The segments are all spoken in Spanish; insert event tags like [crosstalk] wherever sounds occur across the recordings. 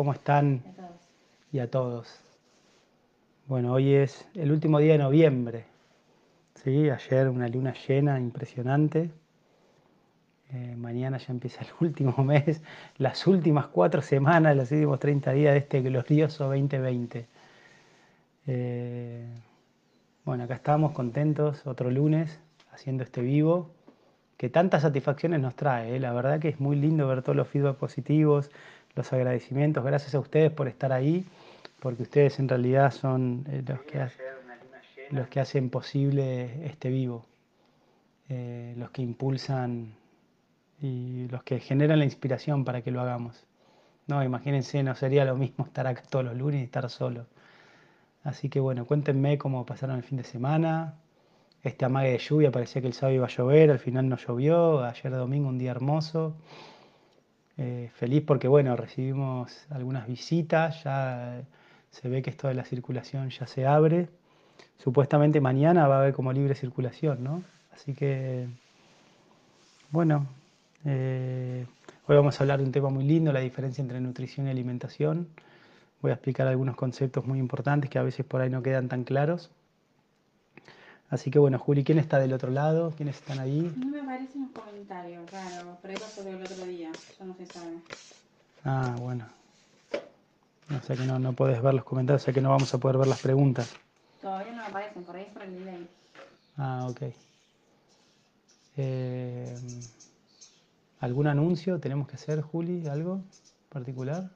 ¿cómo están? A todos. Y a todos. Bueno, hoy es el último día de noviembre. ¿sí? Ayer una luna llena impresionante. Eh, mañana ya empieza el [laughs] último mes, las últimas cuatro semanas, los últimos 30 días de este glorioso 2020. Eh, bueno, acá estamos contentos, otro lunes, haciendo este vivo, que tantas satisfacciones nos trae. ¿eh? La verdad que es muy lindo ver todos los feedback positivos, los agradecimientos. Gracias a ustedes por estar ahí, porque ustedes en realidad son eh, los, que los que hacen posible este vivo, eh, los que impulsan y los que generan la inspiración para que lo hagamos. No, imagínense, no sería lo mismo estar acá todos los lunes y estar solo. Así que bueno, cuéntenme cómo pasaron el fin de semana. Este amague de lluvia parecía que el sábado iba a llover, al final no llovió. Ayer domingo un día hermoso. Eh, feliz porque bueno, recibimos algunas visitas, ya se ve que esto de la circulación ya se abre. Supuestamente mañana va a haber como libre circulación, ¿no? Así que, bueno, eh, hoy vamos a hablar de un tema muy lindo, la diferencia entre nutrición y alimentación. Voy a explicar algunos conceptos muy importantes que a veces por ahí no quedan tan claros. Así que bueno, Juli, ¿quién está del otro lado? ¿Quiénes están ahí? No me aparecen los comentarios, claro, pero eso fue el otro día, ya no se sabe. Ah, bueno. O sea que no, no podés ver los comentarios, o sea que no vamos a poder ver las preguntas. Todavía no aparecen, por ahí es por el delay. Ah, ok. Eh, ¿Algún anuncio tenemos que hacer, Juli? ¿Algo particular?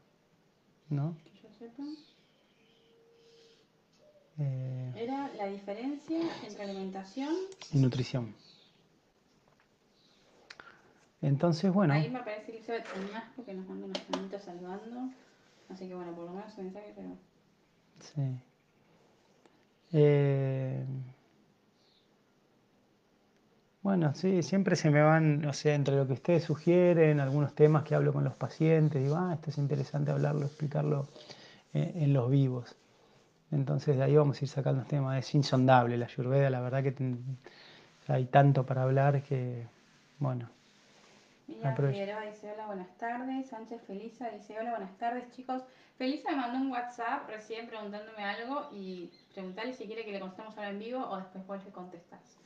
¿No? Que yo sepa. Eh, Era la diferencia entre alimentación. y nutrición. Entonces, bueno, Ahí me aparece Elizabeth Añasco que nos manda unos manitos saludando. Así que bueno, por lo menos su mensaje, pero. sí. Eh, bueno, sí, siempre se me van, o sea, entre lo que ustedes sugieren, algunos temas que hablo con los pacientes, digo, ah, esto es interesante hablarlo, explicarlo eh, en los vivos. Entonces de ahí vamos a ir sacando los temas. Es insondable la Ayurveda, la verdad que ten- hay tanto para hablar que, bueno, Miriam. Figueroa dice hola, buenas tardes. Sánchez Felisa dice hola, buenas tardes chicos. Felisa me mandó un WhatsApp recién preguntándome algo y preguntarle si quiere que le contestemos ahora en vivo o después vos le contestás.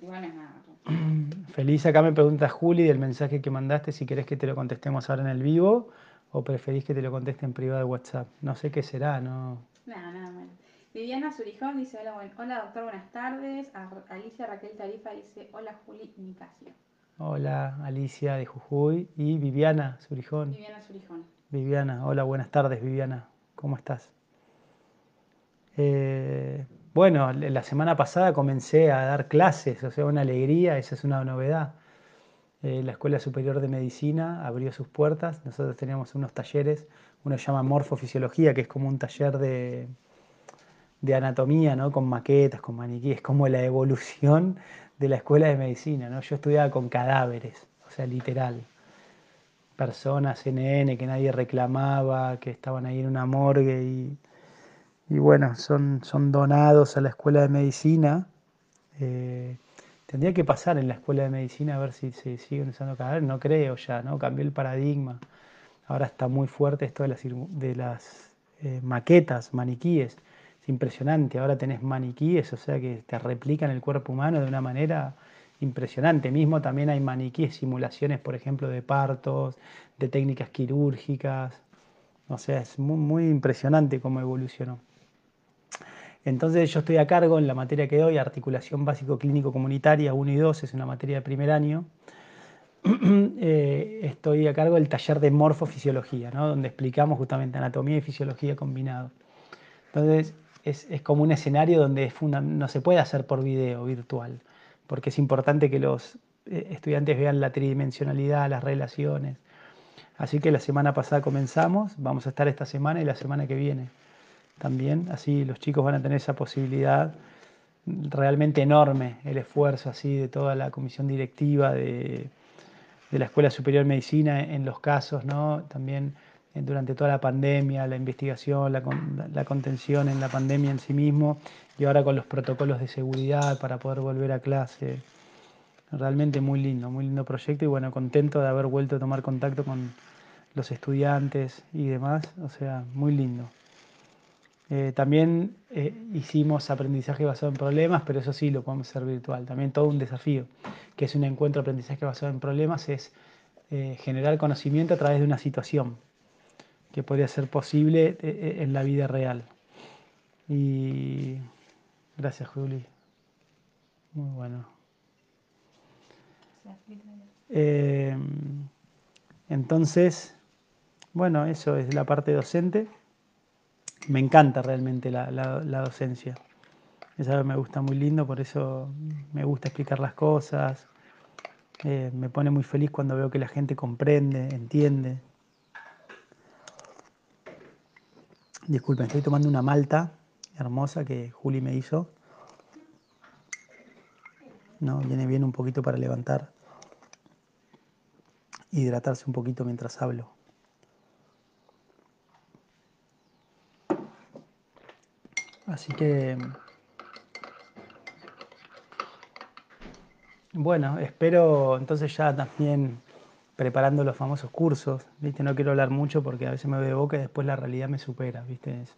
Igual es nada. [clears throat] Feliz, acá me pregunta Juli del mensaje que mandaste si querés que te lo contestemos ahora en el vivo o preferís que te lo conteste en privado de WhatsApp. No sé qué será, ¿no? Nada, nada malo. Viviana Surijón dice hola, buen- hola doctor, buenas tardes. A- Alicia Raquel Tarifa dice hola Juli Nicasio. Hola, Alicia de Jujuy y Viviana Surijón. Viviana Surijón. Viviana, hola, buenas tardes, Viviana. ¿Cómo estás? Eh, bueno, la semana pasada comencé a dar clases, o sea, una alegría, esa es una novedad. Eh, la Escuela Superior de Medicina abrió sus puertas. Nosotros teníamos unos talleres, uno llama Morfofisiología, que es como un taller de, de anatomía, ¿no? Con maquetas, con maniquíes, como la evolución de la Escuela de Medicina, ¿no? Yo estudiaba con cadáveres, o sea, literal personas NN que nadie reclamaba, que estaban ahí en una morgue y, y bueno, son, son donados a la escuela de medicina. Eh, tendría que pasar en la escuela de medicina a ver si se siguen usando cadáveres, no creo ya, ¿no? Cambió el paradigma. Ahora está muy fuerte esto de las, eh, maquetas, maniquíes. Es impresionante, ahora tenés maniquíes, o sea que te replican el cuerpo humano de una manera impresionante. Mismo también hay maniquíes, simulaciones, por ejemplo, de partos, de técnicas quirúrgicas. O sea, es muy, muy impresionante cómo evolucionó. Entonces yo estoy a cargo en la materia que doy, articulación básico clínico comunitaria 1 y 2, es una materia de primer año. [clears throat] Eh, estoy a cargo del taller de morfofisiología, ¿no? donde explicamos justamente anatomía y fisiología combinado. Entonces es, como un escenario donde no se puede hacer por video virtual, porque es importante que los eh, estudiantes vean la tridimensionalidad, las relaciones. Así que la semana pasada comenzamos, vamos a estar esta semana y la semana que viene también. Así los chicos van a tener esa posibilidad realmente enorme, el esfuerzo así de toda la comisión directiva de, de la Escuela Superior de Medicina en los casos, ¿no? También eh, durante toda la pandemia, la investigación, la, la contención en la pandemia en sí mismo y ahora con los protocolos de seguridad para poder volver a clase. Realmente muy lindo, muy lindo proyecto y bueno, contento de haber vuelto a tomar contacto con los estudiantes y demás, o sea, muy lindo. Eh, también eh, hicimos aprendizaje basado en problemas, pero eso sí lo podemos hacer virtual. También todo un desafío, que es un encuentro de aprendizaje basado en problemas, es eh, generar conocimiento a través de una situación que podría ser posible en la vida real. Y gracias, Juli. Muy bueno. entonces, bueno, eso es la parte docente. Me encanta realmente la, docencia. Es me gusta muy lindo, por eso me gusta explicar las cosas. Eh, me pone muy feliz cuando veo que la gente comprende, entiende. Disculpen, estoy tomando una malta hermosa que Juli me hizo. No, viene bien un poquito para levantar, hidratarse un poquito mientras hablo. Así que, bueno, espero entonces ya también preparando los famosos cursos, ¿viste? No quiero hablar mucho porque a veces me veo boca y después la realidad me supera, ¿viste? Es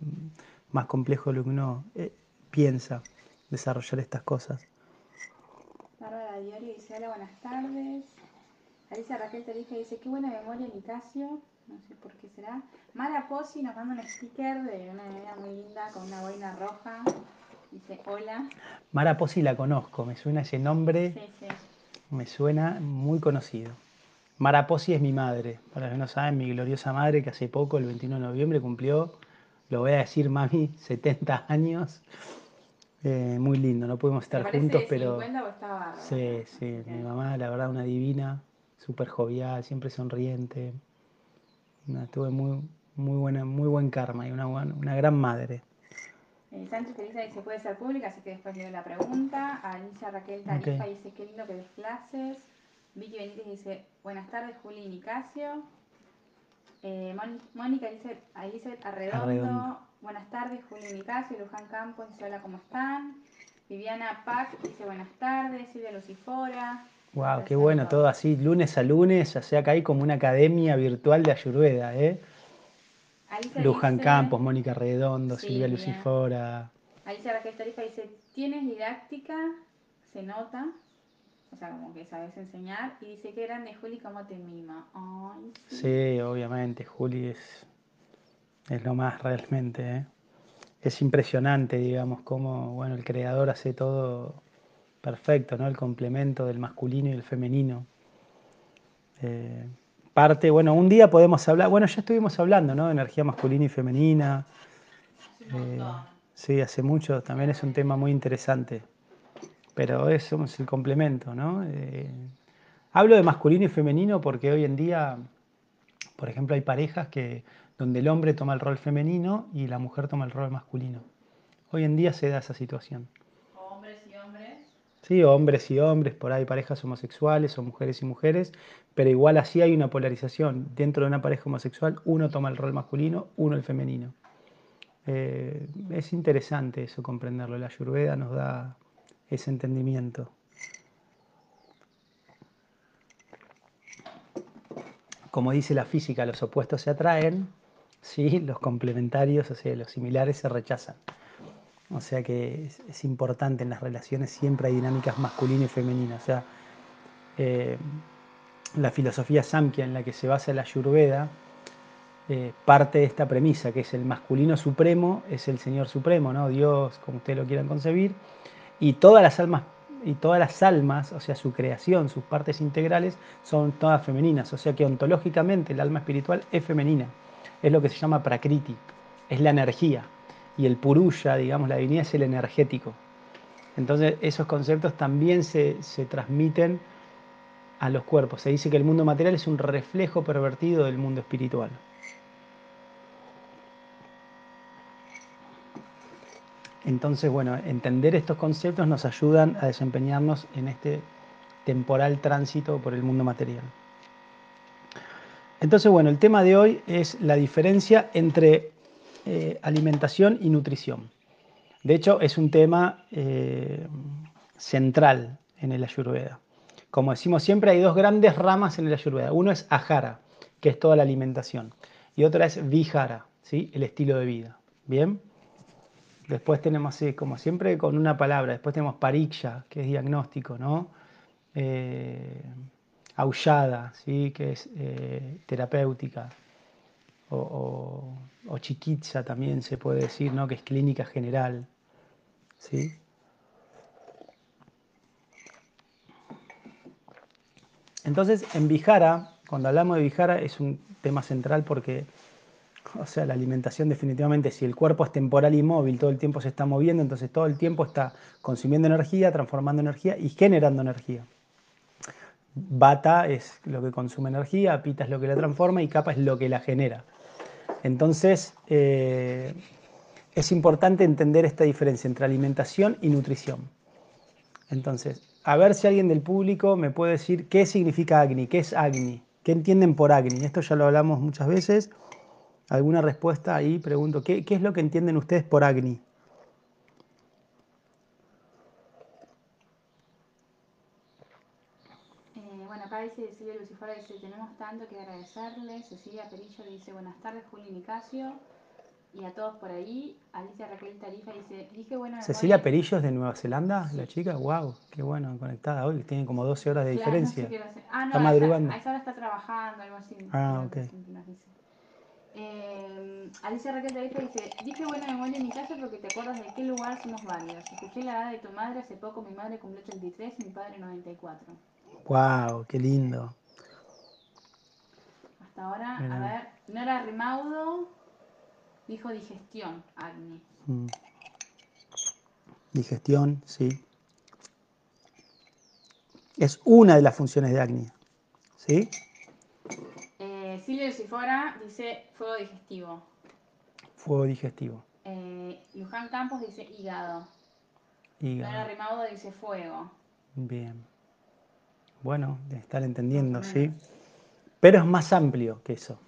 más complejo de lo que uno eh, piensa desarrollar estas cosas. Bárbara Diori dice, hola, buenas tardes. Alicia Raquel Tarifa dice, qué buena memoria, Nicasio no sé por qué será. Mara Pozzi nos manda un sticker de una bebida muy linda con una boina roja. Dice hola. Mara Pozzi la conozco, me suena ese nombre. Sí, sí. Me suena muy conocido. Mara Pozzi es mi madre, para los que no saben, mi gloriosa madre que hace poco, el 21 de noviembre, cumplió, lo voy a decir mami, 70 años. Eh, muy lindo, no podemos estar juntos, pero... 50 o estaba... Sí, sí, mi mamá, la verdad, una divina, súper jovial, siempre sonriente. Tuve muy, muy, buena, muy buen karma y una, una gran madre. Eh, Sánchez Felisa dice puede ser pública, así que después leo la pregunta. Alicia Raquel Tarifa dice qué lindo que des clases. Vicky Benítez dice buenas tardes Juli y Nicasio. Eh, Mónica dice Elizabeth Arredondo, buenas tardes Juli y Nicasio. Luján Campos dice hola, ¿cómo están? Viviana Pac dice buenas tardes. Silvia Lucifora. Wow, qué bueno, todo así, lunes a lunes, o sea que hay como una academia virtual de Ayurveda, ¿eh? Luján Campos, Mónica Redondo, Silvia Lucifora. Alicia Raquel Tarifa dice, tienes didáctica, se nota, o sea, como que sabes enseñar, y dice, qué grande Juli, cómo te mima. sí. obviamente, Juli es, es lo más realmente, ¿eh? Es impresionante, digamos, cómo, bueno, el creador hace todo perfecto, ¿no? El complemento del masculino y el femenino. Eh, parte, bueno, un día podemos hablar, bueno, ya estuvimos hablando, ¿no? De energía masculina y femenina. Eh, sí, hace mucho, también es un tema muy interesante. Pero eso es el complemento, ¿no? Eh, hablo de masculino y femenino porque hoy en día, por ejemplo, hay parejas que donde el hombre toma el rol femenino y la mujer toma el rol masculino. Hoy en día se da esa situación. Sí, hombres y hombres, por ahí parejas homosexuales o mujeres y mujeres, pero igual así hay una polarización. Dentro de una pareja homosexual, uno toma el rol masculino, uno el femenino. Eh, es interesante eso comprenderlo. La Ayurveda nos da ese entendimiento. Como dice la física, los opuestos se atraen, ¿sí? los complementarios, o sea, los similares se rechazan. O sea que es, importante en las relaciones, siempre hay dinámicas masculinas y femeninas. O sea, eh, la filosofía Samkhya en la que se basa la Ayurveda eh, parte de esta premisa, que es el masculino supremo, es el Señor Supremo, ¿no? Dios, como ustedes lo quieran concebir, y todas las almas y todas las almas, o sea, su creación, sus partes integrales, son todas femeninas. O sea que ontológicamente el alma espiritual es femenina. Es lo que se llama prakriti, es la energía y el purusha, digamos, la divinidad es el energético. Entonces esos conceptos también se, transmiten a los cuerpos. Se dice que el mundo material es un reflejo pervertido del mundo espiritual. Entonces, bueno, entender estos conceptos nos ayudan a desempeñarnos en este temporal tránsito por el mundo material. Entonces, bueno, el tema de hoy es la diferencia entre eh, alimentación y nutrición. De hecho, es un tema eh, central en el Ayurveda. Como decimos siempre, hay dos grandes ramas en el Ayurveda. Uno es Ahara, que es toda la alimentación. Y otra es vihara, ¿sí? el estilo de vida. ¿Bien? Después tenemos, como siempre, con una palabra. Después tenemos pariksha, que es diagnóstico, ¿no? Eh, aullada, ¿sí? que es eh, terapéutica. O, o, chiquitza también se puede decir, ¿no? que es clínica general. ¿sí? Entonces, en Vijara, cuando hablamos de Vijara, es un tema central porque, o sea, la alimentación definitivamente, si el cuerpo es temporal y móvil, todo el tiempo se está moviendo, entonces todo el tiempo está consumiendo energía, transformando energía y generando energía. Bata es lo que consume energía, Pita es lo que la transforma y Capa es lo que la genera. Entonces, eh, es importante entender esta diferencia entre alimentación y nutrición. Entonces, a ver si alguien del público me puede decir qué significa Agni, qué es Agni, qué entienden por Agni. Esto ya lo hablamos muchas veces. ¿Alguna respuesta ahí? Pregunto, ¿qué, es lo que entienden ustedes por Agni? Dice Cecilia Lucifora, dice, tenemos tanto que agradecerle. Cecilia Perillo dice, buenas tardes, Juli Nicasio y a todos por ahí. Alicia Raquel Tarifa dice, dije bueno. Cecilia Perillo es de Nueva Zelanda, la chica, wow, qué bueno, conectada hoy, tiene como 12 horas de diferencia. ah, no, está madrugando. A esa hora está trabajando, algo así. Ah, ok. Eh, Alicia Raquel Tarifa dice, dije buena memoria en mi casa porque te acuerdas de qué lugar somos varios. Escuché la edad de tu madre hace poco, mi madre cumplió 83 y mi padre 94. Wow, qué lindo. Hasta ahora, a ver, no era Rimaudo, Dijo digestión, Agni. Mm. Digestión, sí. Es una de las funciones de Agni. ¿Sí? Eh, Silvio Sifora dice fuego digestivo. Fuego digestivo. Eh, Luján Campos dice hígado. Hígado. Nora Rimaudo dice fuego. Bien. Bueno, estar entendiendo, ¿sí? Pero es más amplio que eso.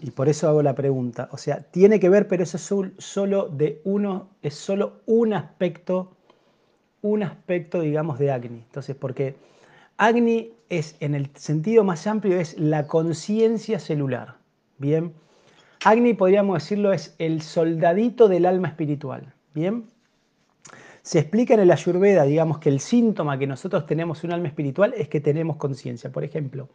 Y por eso hago la pregunta. O sea, tiene que ver, pero eso es solo de uno, es solo un aspecto, un aspecto, digamos, de Agni. Entonces, porque Agni es, en el sentido más amplio, es la conciencia celular. Bien. Agni, podríamos decirlo, es el soldadito del alma espiritual. Bien. Se explica en el Ayurveda, digamos, que el síntoma que nosotros tenemos un alma espiritual es que tenemos conciencia. Por ejemplo,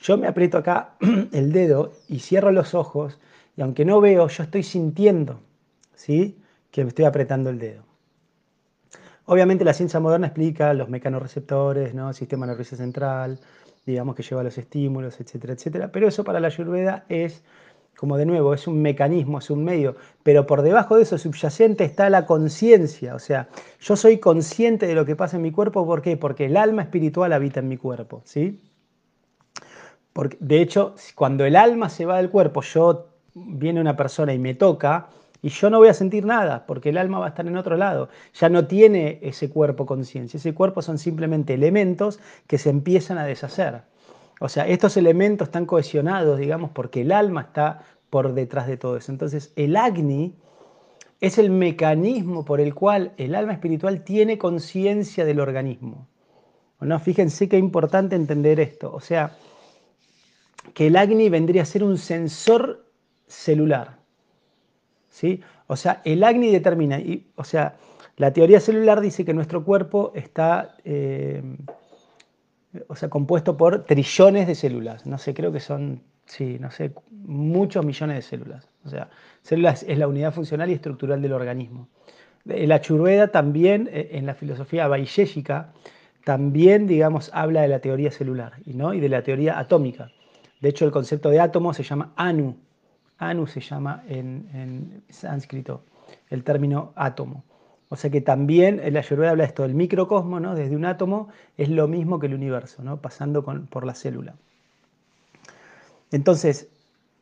yo me aprieto acá [clears throat] el dedo y cierro los ojos y aunque no veo, yo estoy sintiendo ¿sí? que me estoy apretando el dedo. Obviamente la ciencia moderna explica los mecanorreceptores, ¿no? el sistema nervioso central, digamos que lleva los estímulos, etcétera, etcétera. Pero eso para la ayurveda es, como de nuevo, es un mecanismo, es un medio. Pero por debajo de eso subyacente está la conciencia. O sea, yo soy consciente de lo que pasa en mi cuerpo. ¿Por qué? Porque el alma espiritual habita en mi cuerpo. ¿sí? Porque, de hecho, cuando el alma se va del cuerpo, yo viene una persona y me toca, y yo no voy a sentir nada, porque el alma va a estar en otro lado. Ya no tiene ese cuerpo conciencia. Ese cuerpo son simplemente elementos que se empiezan a deshacer. O sea, estos elementos están cohesionados, digamos, porque el alma está por detrás de todo eso. Entonces, el Agni es el mecanismo por el cual el alma espiritual tiene conciencia del organismo. ¿No? Fíjense qué importante entender esto. O sea, que el Agni vendría a ser un sensor celular. ¿sí? O sea, el Agni determina, y, o sea, la teoría celular dice que nuestro cuerpo está eh, o sea, compuesto por trillones de células. No sé, creo que son, sí, no sé, muchos millones de células. O sea, células es la unidad funcional y estructural del organismo. La Churveda también, eh, en la filosofía vaisheshika, también, digamos, habla de la teoría celular ¿no? y de la teoría atómica. De hecho, el concepto de átomo se llama anu. Anu se llama en, sánscrito el término átomo. O sea que también la Ayurveda habla de esto, del microcosmo, ¿no? desde un átomo, es lo mismo que el universo, ¿no? pasando por la célula. Entonces,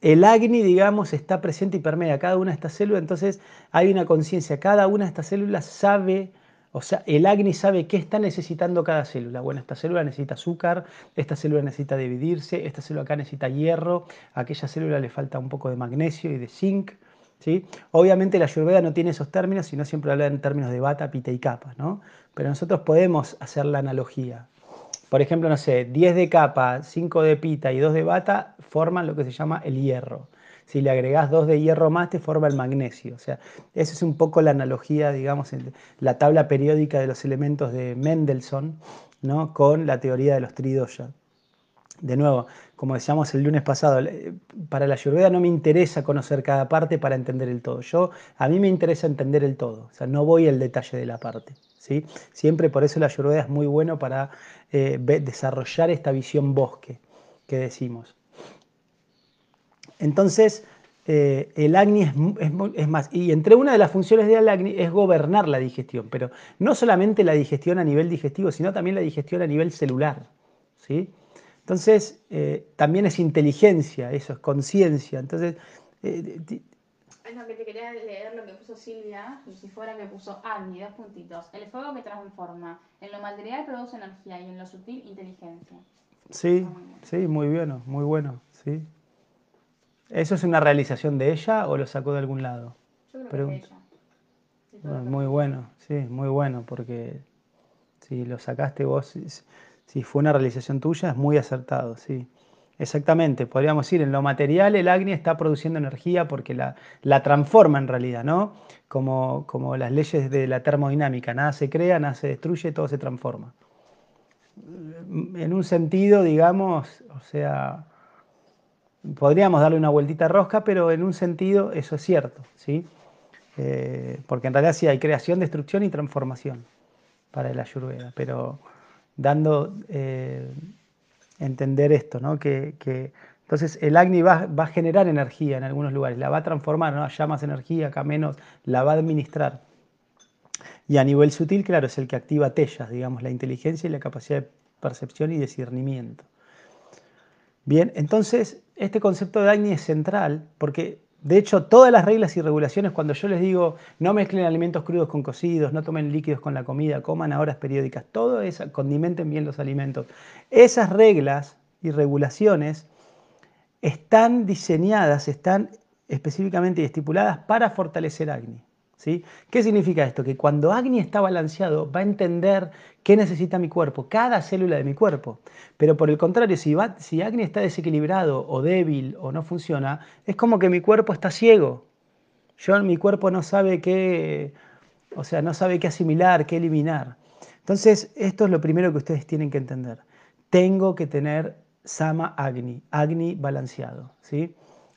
el Agni, digamos, está presente y permea cada una de estas células, entonces hay una conciencia, cada una de estas células sabe o sea, el Agni sabe qué está necesitando cada célula. Bueno, esta célula necesita azúcar, esta célula necesita dividirse, esta célula acá necesita hierro, a aquella célula le falta un poco de magnesio y de zinc. ¿Sí? Obviamente la Ayurveda no tiene esos términos, sino siempre habla en términos de bata, pita y capa. ¿no? Pero nosotros podemos hacer la analogía. por ejemplo, no sé, 10 de capa, 5 de pita y 2 de bata forman lo que se llama el hierro. Si le agregás 2 de hierro más, te forma el magnesio. O sea, esa es un poco la analogía, digamos, en la tabla periódica de los elementos de Mendelssohn, ¿no? con la teoría de los tridoya. De nuevo, como decíamos el lunes pasado, para la Ayurveda no me interesa conocer cada parte para entender el todo. Yo, a mí me interesa entender el todo, o sea, no voy al detalle de la parte. ¿sí? Siempre por eso la Ayurveda es muy bueno para eh, desarrollar esta visión bosque que decimos. Entonces, eh, el Agni es, más, y entre una de las funciones del Agni es gobernar la digestión, pero no solamente la digestión a nivel digestivo, sino también la digestión a nivel celular. ¿sí? Entonces, eh, también es inteligencia, eso es conciencia. Entonces, eh, es que te quería leer lo que puso Silvia, si fuera que puso Agni, dos puntitos. El fuego que transforma, en lo material produce energía y en lo sutil inteligencia. Sí, sí, muy bueno, muy bueno, sí. ¿Eso es una realización de ella o lo sacó de algún lado? Yo creo que de ella. muy bueno, sí, muy bueno, porque si lo sacaste vos, si fue una realización tuya, es muy acertado, sí. Exactamente, podríamos decir, en lo material el Agni está produciendo energía porque la, la transforma en realidad, ¿no? Como, como, las leyes de la termodinámica, nada se crea, nada se destruye, todo se transforma. En un sentido, digamos, o sea, podríamos darle una vueltita rosca, pero en un sentido eso es cierto, ¿sí? Eh, porque en realidad sí hay creación, destrucción y transformación para el Ayurveda, pero dando eh, entender esto, ¿no? Que, entonces el Agni va, a generar energía en algunos lugares, la va a transformar, ¿no? Allá más energía, acá menos, la va a administrar. Y a nivel sutil, claro, es el que activa tellas, digamos, la inteligencia y la capacidad de percepción y discernimiento. Bien, entonces este concepto de Agni es central porque de hecho, todas las reglas y regulaciones, cuando yo les digo no mezclen alimentos crudos con cocidos, no tomen líquidos con la comida, coman a horas periódicas, todo eso, condimenten bien los alimentos. Esas reglas y regulaciones están diseñadas, están específicamente estipuladas para fortalecer Agni. ¿Qué significa esto? Que cuando Agni está balanceado va a entender qué necesita mi cuerpo, cada célula de mi cuerpo. Pero por el contrario, si, si Agni está desequilibrado o débil o no funciona, es como que mi cuerpo está ciego. Yo, mi cuerpo no sabe qué, o sea, no sabe qué asimilar, qué eliminar. Entonces, esto es lo primero que ustedes tienen que entender. Tengo que tener Sama Agni, Agni balanceado. ¿sí?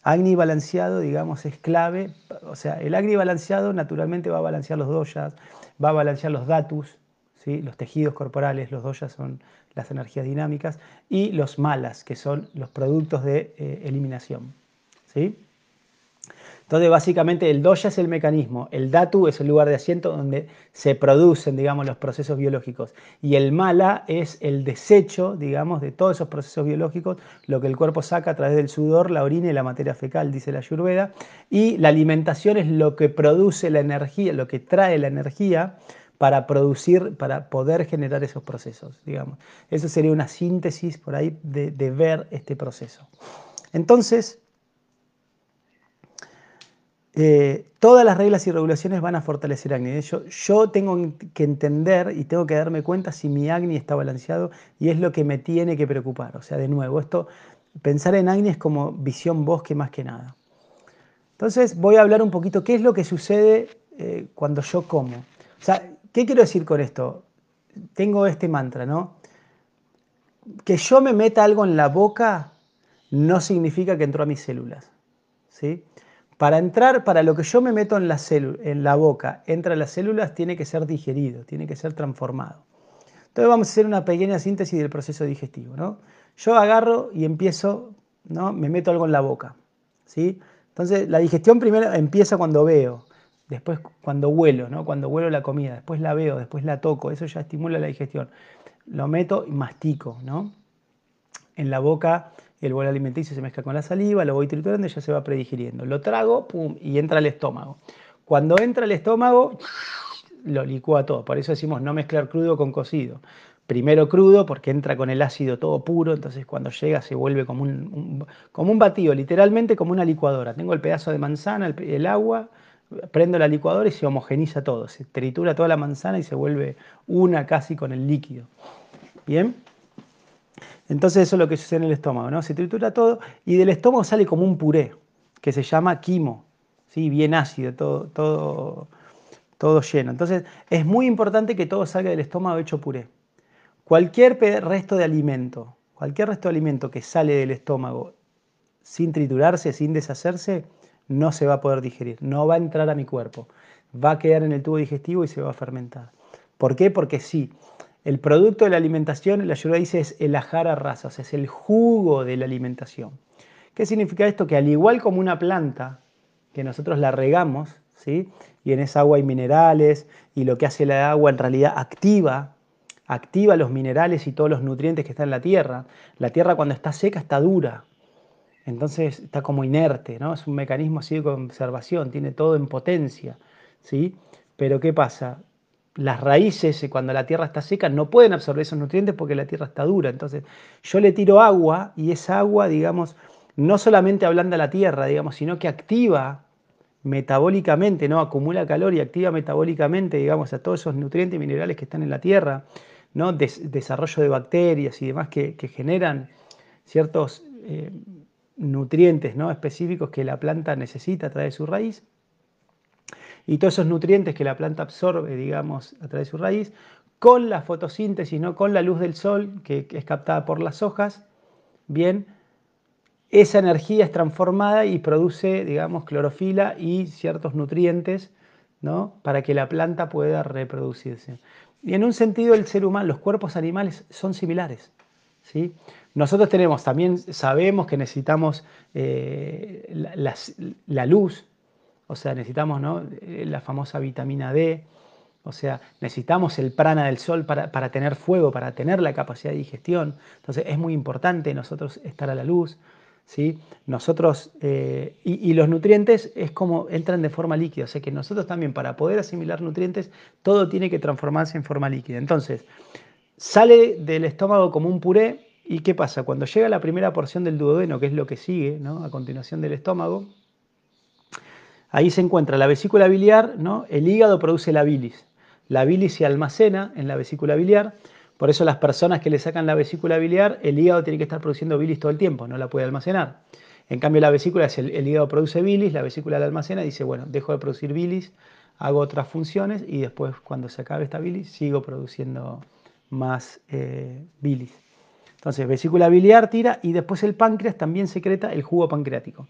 Agni balanceado, digamos, es clave. O sea, el Agni balanceado naturalmente va a balancear los doyas, va a balancear los datus, ¿sí? los tejidos corporales, los doyas son las energías dinámicas, y los malas, que son los productos de eh, eliminación. ¿sí? Entonces, básicamente, el doya es el mecanismo, el datu es el lugar de asiento donde se producen, digamos, los procesos biológicos. Y el mala es el desecho, digamos, de todos esos procesos biológicos, lo que el cuerpo saca a través del sudor, la orina y la materia fecal, dice la Ayurveda. Y la alimentación es lo que produce la energía, lo que trae la energía para producir, para poder generar esos procesos, digamos. Eso sería una síntesis por ahí de, de ver este proceso. Entonces, eh, todas las reglas y regulaciones van a fortalecer. De hecho, yo tengo que entender y tengo que darme cuenta si mi Agni está balanceado y es lo que me tiene que preocupar. O sea, de nuevo, esto, pensar en Agni es como visión bosque más que nada. Entonces voy a hablar un poquito qué es lo que sucede eh, cuando yo como. O sea, ¿qué quiero decir con esto? Tengo este mantra, ¿no? Que yo me meta algo en la boca no significa que entró a mis células. ¿sí? Para entrar, para lo que yo me meto en la, boca, entra las células, tiene que ser digerido, tiene que ser transformado. Entonces vamos a hacer una pequeña síntesis del proceso digestivo. ¿no? Yo agarro y empiezo, ¿no? me meto algo en la boca. ¿sí? Entonces la digestión primero empieza cuando veo, después cuando huelo, ¿no? cuando huelo la comida, después la veo, después la toco, eso ya estimula la digestión. Lo meto y mastico. ¿no? En la boca el bol alimenticio se mezcla con la saliva, lo voy triturando y ya se va predigiriendo. Lo trago, y entra al estómago. Cuando entra al estómago, lo licúa todo. Por eso decimos no mezclar crudo con cocido. Primero crudo porque entra con el ácido todo puro, entonces cuando llega se vuelve como un, como un batido, literalmente como una licuadora. Tengo el pedazo de manzana, el agua, prendo la licuadora y se homogeniza todo. Se tritura toda la manzana y se vuelve una casi con el líquido. Bien. Entonces eso es lo que sucede en el estómago, ¿no? Se tritura todo y del estómago sale como un puré, que se llama quimo, ¿sí? bien ácido, todo, todo, todo lleno. Entonces es muy importante que todo salga del estómago hecho puré. Cualquier resto de alimento, cualquier resto de alimento que sale del estómago sin triturarse, sin deshacerse, no se va a poder digerir, no va a entrar a mi cuerpo, va a quedar en el tubo digestivo y se va a fermentar. ¿Por qué? Porque sí, el producto de la alimentación, la ayuda dice, es el ajara sea, es el jugo de la alimentación. ¿Qué significa esto? Que al igual como una planta, que nosotros la regamos, ¿sí? y en esa agua hay minerales, y lo que hace la agua en realidad activa, activa los minerales y todos los nutrientes que están en la tierra. La tierra cuando está seca está dura, entonces está como inerte, ¿no? Es un mecanismo así de conservación, tiene todo en potencia, ¿sí? Pero ¿qué pasa? Las raíces, eh, cuando la tierra está seca, no pueden absorber esos nutrientes porque la tierra está dura. Entonces, yo le tiro agua y esa agua, digamos, no solamente ablanda la tierra, digamos, sino que activa metabólicamente, ¿no? Acumula calor y activa metabólicamente, digamos, a todos esos nutrientes y minerales que están en la tierra, ¿no? desarrollo de bacterias y demás que, generan ciertos eh, nutrientes, ¿no? Específicos que la planta necesita a través de su raíz y todos esos nutrientes que la planta absorbe, digamos, a través de su raíz, con la fotosíntesis, ¿no? con la luz del sol que es captada por las hojas, bien, esa energía es transformada y produce, digamos, clorofila y ciertos nutrientes, ¿no? Para que la planta pueda reproducirse. Y en un sentido, el ser humano, los cuerpos animales son similares, ¿sí? Nosotros tenemos, también sabemos que necesitamos eh, la, luz, o sea, necesitamos eh, la famosa vitamina D, o sea, necesitamos el prana del sol para, tener fuego, para tener la capacidad de digestión. Entonces es muy importante nosotros estar a la luz. ¿sí? Nosotros, eh, y, los nutrientes es como entran de forma líquida, o sea que nosotros también para poder asimilar nutrientes, todo tiene que transformarse en forma líquida. Entonces, sale del estómago como un puré, ¿y qué pasa? Cuando llega la primera porción del duodeno, que es lo que sigue ¿no? a continuación del estómago, Ahí se encuentra la vesícula biliar, ¿no? el hígado produce la bilis. La bilis se almacena en la vesícula biliar, por eso las personas que le sacan la vesícula biliar, el hígado tiene que estar produciendo bilis todo el tiempo, no la puede almacenar. En cambio la vesícula, si el, hígado produce bilis, la vesícula la almacena y dice, bueno, dejo de producir bilis, hago otras funciones y después cuando se acabe esta bilis sigo produciendo más eh, bilis. Entonces, vesícula biliar tira y después el páncreas también secreta el jugo pancreático.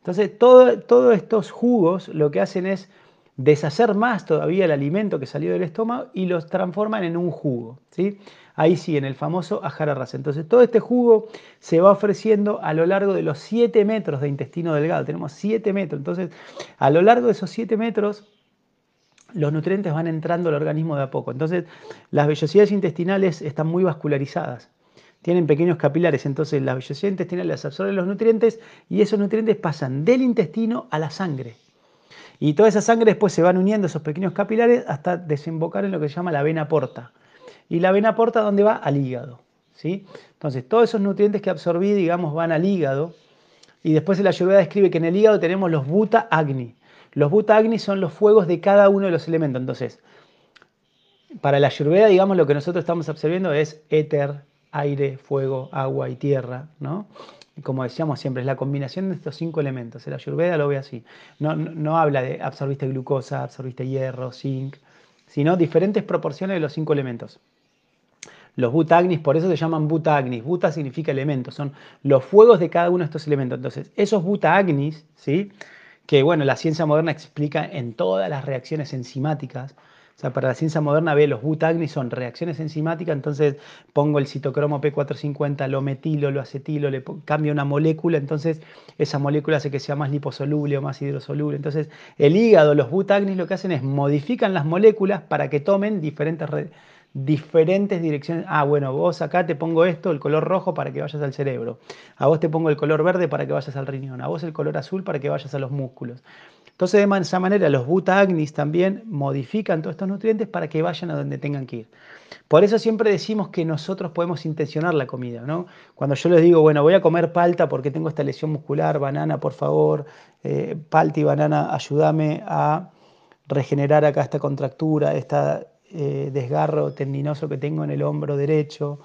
Entonces, todos estos jugos lo que hacen es deshacer más todavía el alimento que salió del estómago y los transforman en un jugo. ¿sí? Ahí sí, en el famoso ajararras. Entonces, todo este jugo se va ofreciendo a lo largo de los 7 metros de intestino delgado. Tenemos 7 metros. Entonces, a lo largo de esos 7 metros, los nutrientes van entrando al organismo de a poco. Entonces, las vellosidades intestinales están muy vascularizadas tienen pequeños capilares, entonces las vellosidades intestinales absorben los nutrientes y esos nutrientes pasan del intestino a la sangre. Y toda esa sangre después se van uniendo esos pequeños capilares hasta desembocar en lo que se llama la vena porta. Y la vena porta, ¿dónde va? Al hígado. ¿sí? Entonces, todos esos nutrientes que absorbí, digamos, van al hígado. Y después la Ayurveda describe que en el hígado tenemos los buta agni. Los buta agni son los fuegos de cada uno de los elementos. Entonces, para la Ayurveda, digamos, lo que nosotros estamos observando es éter, aire, fuego, agua y tierra, ¿no? como decíamos siempre, es la combinación de estos cinco elementos. El Ayurveda lo ve así. No, no, habla de absorbiste glucosa, absorbiste hierro, zinc, sino diferentes proporciones de los cinco elementos. Los butagnis, por eso se llaman butagnis. Buta significa elementos, son los fuegos de cada uno de estos elementos. Entonces, esos butagnis, ¿sí? que bueno, la ciencia moderna explica en todas las reacciones enzimáticas, o sea, para la ciencia moderna ve los butagni son reacciones enzimáticas, entonces pongo el citocromo P450, lo metilo, lo acetilo, le cambio una molécula, entonces esa molécula hace que sea más liposoluble o más hidrosoluble. Entonces el hígado, los butagnis lo que hacen es modifican las moléculas para que tomen diferentes diferentes direcciones. Ah, bueno, vos acá te pongo esto, el color rojo para que vayas al cerebro. A vos te pongo el color verde para que vayas al riñón. A vos el color azul para que vayas a los músculos. Entonces, de esa manera, los butagnis también modifican todos estos nutrientes para que vayan a donde tengan que ir. Por eso siempre decimos que nosotros podemos intencionar la comida, ¿no? Cuando yo les digo, bueno, voy a comer palta porque tengo esta lesión muscular, banana, por favor, eh, palta y banana, ayúdame a regenerar acá esta contractura, este desgarro tendinoso que tengo en el hombro derecho,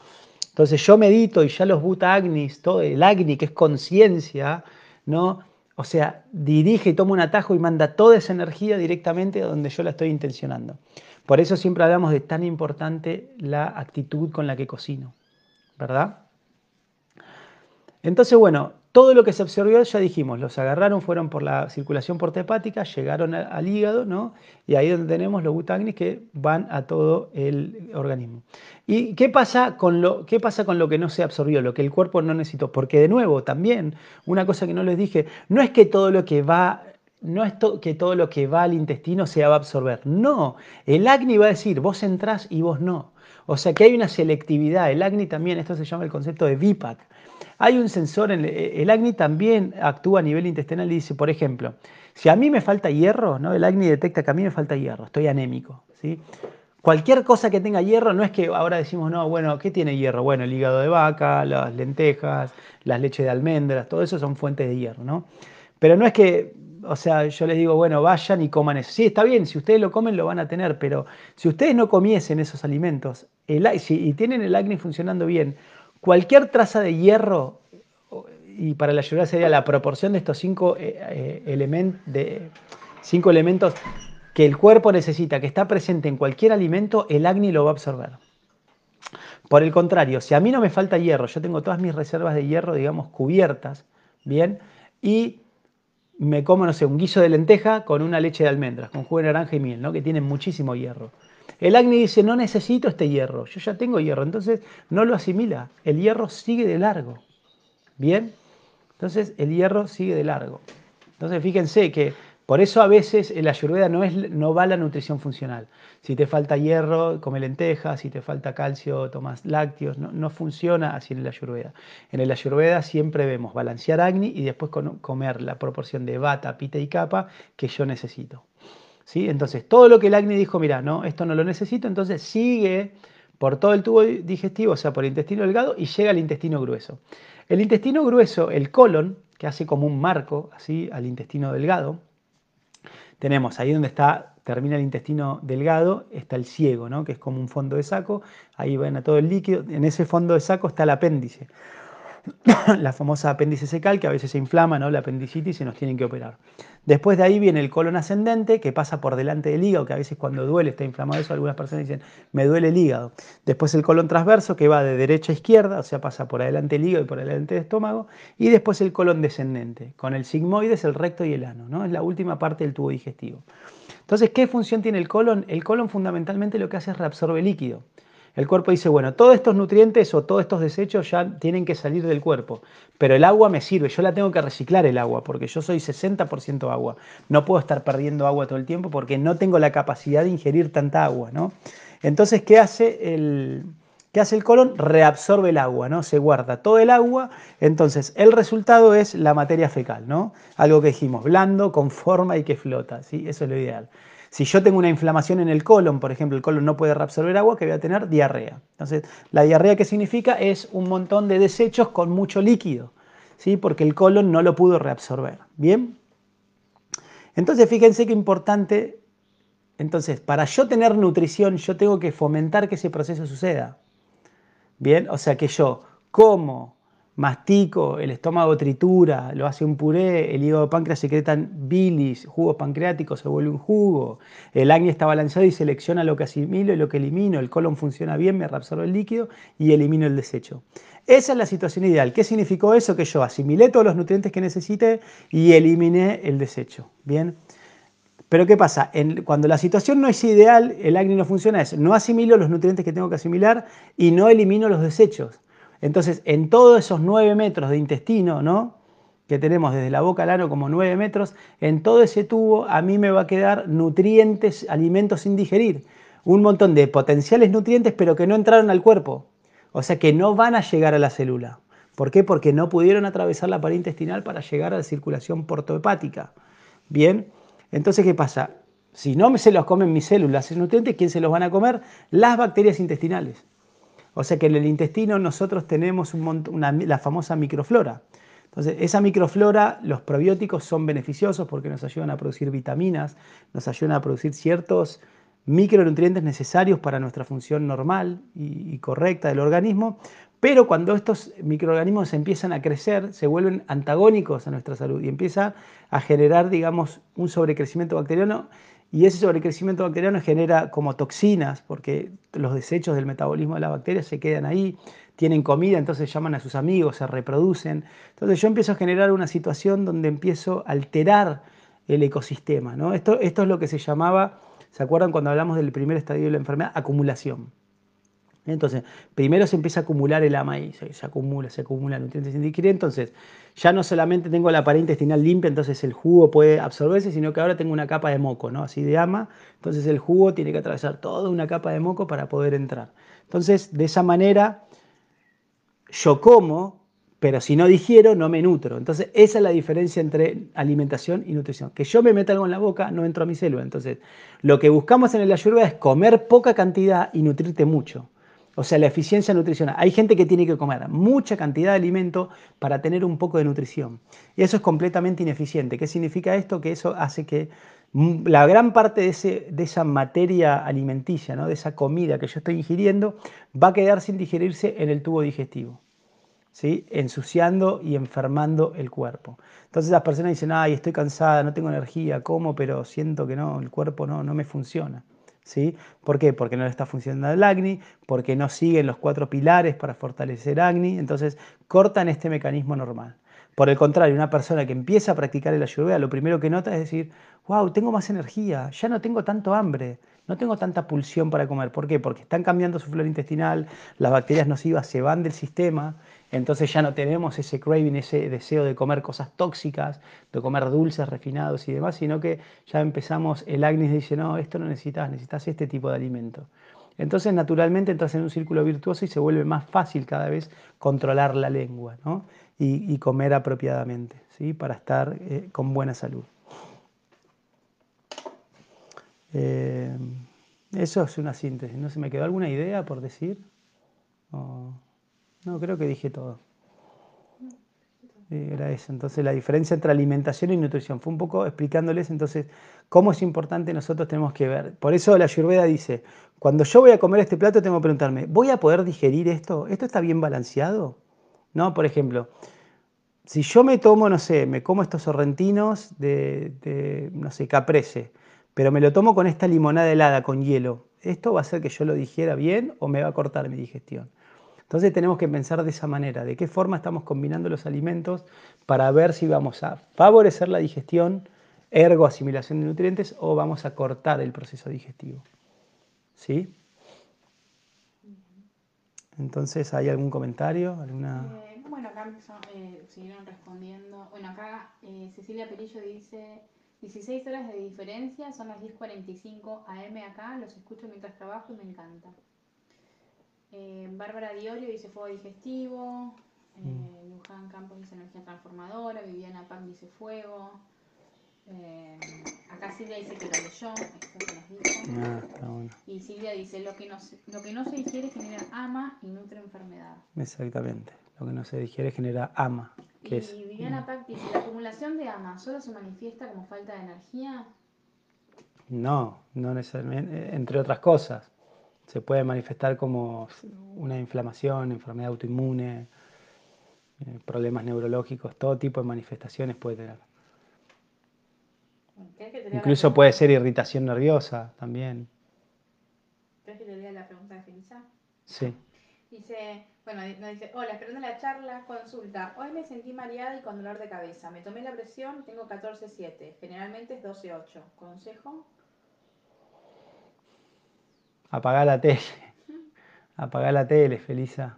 Entonces yo medito y ya los buta agnis, todo el agni que es conciencia, ¿no? O sea, dirige y toma un atajo y manda toda esa energía directamente a donde yo la estoy intencionando. Por eso siempre hablamos de tan importante la actitud con la que cocino, ¿verdad? Entonces, bueno, todo lo que se absorbió, ya dijimos, los agarraron, fueron por la circulación portepática, llegaron al hígado, ¿no? Y ahí donde tenemos los butagnis que van a todo el organismo. ¿Y qué pasa, con lo, qué pasa con lo que no se absorbió, lo que el cuerpo no necesitó? Porque de nuevo, también, una cosa que no les dije, no es que todo lo que va no es que todo lo que va al intestino se va a absorber. No, el acni va a decir, vos entrás y vos no. O sea que hay una selectividad. El acni también, esto se llama el concepto de VIPAC. Hay un sensor, en el, acni también actúa a nivel intestinal y dice, por ejemplo, si a mí me falta hierro, ¿no? el acni detecta que a mí me falta hierro, estoy anémico. ¿sí? Cualquier cosa que tenga hierro, no es que ahora decimos, no, bueno, ¿qué tiene hierro? Bueno, el hígado de vaca, las lentejas, las leches de almendras, todo eso son fuentes de hierro, ¿no? Pero no es que, o sea, yo les digo, bueno, vayan y coman eso. Sí, está bien, si ustedes lo comen lo van a tener, pero si ustedes no comiesen esos alimentos el, y tienen el acné funcionando bien, Cualquier traza de hierro, y para la ayuda sería la proporción de estos cinco, eh, eh, de, cinco elementos que el cuerpo necesita, que está presente en cualquier alimento, el acné lo va a absorber. Por el contrario, si a mí no me falta hierro, yo tengo todas mis reservas de hierro, digamos, cubiertas, ¿bien? Y me como, no sé, un guiso de lenteja con una leche de almendras, con jugo de naranja y miel, ¿no? Que tienen muchísimo hierro. El acné dice, no necesito este hierro, yo ya tengo hierro, entonces no lo asimila, el hierro sigue de largo. ¿Bien? Entonces el hierro sigue de largo. Entonces fíjense que por eso a veces la ayurveda no, es, no va la nutrición funcional. Si te falta hierro, come lentejas, si te falta calcio, tomas lácteos, no, no funciona así en la ayurveda. En el ayurveda siempre vemos balancear acné y después comer la proporción de bata, pita y capa que yo necesito. Entonces, todo lo que el acné dijo, mira, no, esto no lo necesito, entonces sigue por todo el tubo digestivo, o sea, por el intestino delgado, y llega al intestino grueso. El intestino grueso, el colon, que hace como un marco así al intestino delgado, tenemos ahí donde está, termina el intestino delgado, está el ciego, ¿no? que es como un fondo de saco, ahí ven a todo el líquido, en ese fondo de saco está el apéndice. [coughs] la famosa apéndice secal que a veces se inflama, ¿no? la apendicitis y nos tienen que operar. Después de ahí viene el colon ascendente que pasa por delante del hígado, que a veces cuando duele, está inflamado eso, algunas personas dicen, me duele el hígado. Después el colon transverso que va de derecha a izquierda, o sea, pasa por adelante el hígado y por adelante el estómago. Y después el colon descendente, con el sigmoides, el recto y el ano, ¿no? Es la última parte del tubo digestivo. Entonces, ¿qué función tiene el colon? El colon fundamentalmente lo que hace es reabsorbe líquido. El cuerpo dice, bueno, todos estos nutrientes o todos estos desechos ya tienen que salir del cuerpo, pero el agua me sirve, yo la tengo que reciclar el agua, porque yo soy 60% agua. No puedo estar perdiendo agua todo el tiempo porque no tengo la capacidad de ingerir tanta agua, ¿no? Entonces, ¿qué hace el, ¿Qué hace el colon? Reabsorbe el agua, ¿no? Se guarda todo el agua, entonces el resultado es la materia fecal, ¿no? Algo que dijimos, blando, con forma y que flota, ¿sí? Eso es lo ideal. Si yo tengo una inflamación en el colon, por ejemplo, el colon no puede reabsorber agua, que voy a tener diarrea. Entonces, la diarrea, ¿qué significa? Es un montón de desechos con mucho líquido, ¿sí? porque el colon no lo pudo reabsorber. ¿Bien? Entonces, fíjense qué importante. Entonces, para yo tener nutrición, yo tengo que fomentar que ese proceso suceda. Bien, o sea que yo como, mastico, el estómago tritura, lo hace un puré, el hígado páncreas secretan bilis, jugos pancreáticos, se vuelve un jugo, el acné está balanceado y selecciona lo que asimilo y lo que elimino, el colon funciona bien, me reabsorbe el líquido y elimino el desecho. Esa es la situación ideal. ¿Qué significó eso? Que yo asimilé todos los nutrientes que necesité y eliminé el desecho. ¿Bien? Pero ¿qué pasa? cuando la situación no es ideal, el acné no funciona, es no asimilo los nutrientes que tengo que asimilar y no elimino los desechos. Entonces, en todos esos 9 metros de intestino, ¿no? que tenemos desde la boca al ano como 9 metros, en todo ese tubo a mí me va a quedar nutrientes, alimentos sin digerir, un montón de potenciales nutrientes pero que no entraron al cuerpo, o sea que no van a llegar a la célula. ¿Por qué? Porque no pudieron atravesar la pared intestinal para llegar a la circulación portohepática. Bien, entonces ¿qué pasa? Si no se los comen mis células, esos nutrientes, ¿quién se los van a comer? Las bacterias intestinales. O sea que en el intestino nosotros tenemos la famosa microflora. Entonces, esa microflora, los probióticos son beneficiosos porque nos ayudan a producir vitaminas, nos ayudan a producir ciertos micronutrientes necesarios para nuestra función normal y, correcta del organismo, Pero cuando estos microorganismos empiezan a crecer, se vuelven antagónicos a nuestra salud y empieza a generar, digamos, un sobrecrecimiento bacteriano y ese sobrecrecimiento bacteriano genera como toxinas, porque los desechos del metabolismo de las bacterias se quedan ahí, tienen comida, entonces llaman a sus amigos, se reproducen. Entonces yo empiezo a generar una situación donde empiezo a alterar el ecosistema. ¿no? Esto, esto es lo que se llamaba, ¿se acuerdan cuando hablamos del primer estadio de la enfermedad? Acumulación. Entonces, primero se empieza a acumular el ama ahí, se, acumula, se acumula nutrientes sin digerir, entonces ya no solamente tengo la pared intestinal limpia, entonces el jugo puede absorberse, sino que ahora tengo una capa de moco, ¿no? Así de ama, entonces el jugo tiene que atravesar toda una capa de moco para poder entrar. Entonces, de esa manera, yo como, pero si no digiero, no me nutro. Entonces, esa es la diferencia entre alimentación y nutrición. Que yo me meta algo en la boca, no entro a mi célula. Entonces, lo que buscamos en el ayurveda es comer poca cantidad y nutrirte mucho. O sea, la eficiencia nutricional. Hay gente que tiene que comer mucha cantidad de alimento para tener un poco de nutrición. Y eso es completamente ineficiente. ¿Qué significa esto? Que eso hace que la gran parte de esa materia alimenticia, ¿no? de esa comida que yo estoy ingiriendo, va a quedar sin digerirse en el tubo digestivo. ¿Sí? ensuciando y enfermando el cuerpo. Entonces las personas dicen, ay, estoy cansada, no tengo energía, como, pero siento que no, el cuerpo no, no me funciona. ¿Sí? ¿Por qué? Porque no le está funcionando el Agni, porque no siguen los cuatro pilares para fortalecer Agni, entonces cortan este mecanismo normal. Por el contrario, una persona que empieza a practicar el Ayurveda, lo primero que nota es decir, wow, tengo más energía, ya no tengo tanto hambre, no tengo tanta pulsión para comer. ¿Por qué? Porque están cambiando su flora intestinal, las bacterias nocivas se van del sistema, entonces ya no tenemos ese craving, ese deseo de comer cosas tóxicas, de comer dulces, refinados y demás, sino que ya empezamos, el Agnis dice, no, esto no necesitas, necesitas este tipo de alimento. Entonces naturalmente entras en un círculo virtuoso y se vuelve más fácil cada vez controlar la lengua y, comer apropiadamente, ¿sí? para estar eh, con buena salud. Eh, eso es una síntesis. ¿No se me quedó alguna idea por decir? No, creo que dije todo. Era eso. Entonces, la diferencia entre alimentación y nutrición. Fue un poco explicándoles entonces cómo es importante nosotros tenemos que ver. Por eso la Ayurveda dice, cuando yo voy a comer este plato tengo que preguntarme, ¿voy a poder digerir esto? ¿Esto está bien balanceado? ¿No? Por ejemplo, si yo me tomo, no sé, me como estos sorrentinos de, de no sé, caprese, pero me lo tomo con esta limonada helada, con hielo, ¿esto va a hacer que yo lo digiera bien o me va a cortar mi digestión? Entonces tenemos que pensar de esa manera, de qué forma estamos combinando los alimentos para ver si vamos a favorecer la digestión, ergo asimilación de nutrientes, o vamos a cortar el proceso digestivo. ¿Sí? Entonces, ¿hay algún comentario? ¿Alguna... Eh, bueno, acá siguieron respondiendo. Bueno, acá eh, Cecilia Perillo dice, 16 horas de diferencia, son las 10.45 am acá, los escucho mientras trabajo y me encanta. Eh, Bárbara Diorio dice fuego digestivo. Eh, mm. Luján Campos dice energía transformadora. Viviana Pac dice fuego. Eh, acá Silvia dice que lo leyó, esto que nos dijo. Ah, y Silvia dice, lo que, no se, lo que no se digiere genera ama y nutre enfermedad. Exactamente, lo que no se digiere genera ama. y Viviana Pac dice, ¿la acumulación de ama solo se manifiesta como falta de energía? No, no necesariamente, entre otras cosas se puede manifestar como una inflamación, enfermedad autoinmune, eh, problemas neurológicos, todo tipo de manifestaciones puede tener. Incluso puede ser irritación nerviosa también. ¿Crees que te lea la pregunta de Felisa? Sí. Dice, bueno, nos dice, hola, esperando la charla, consulta. Hoy me sentí mareada y con dolor de cabeza. Me tomé la presión, tengo 14.7. Generalmente es 12.8. ¿Consejo? Apaga la tele. Apaga la tele, Felisa.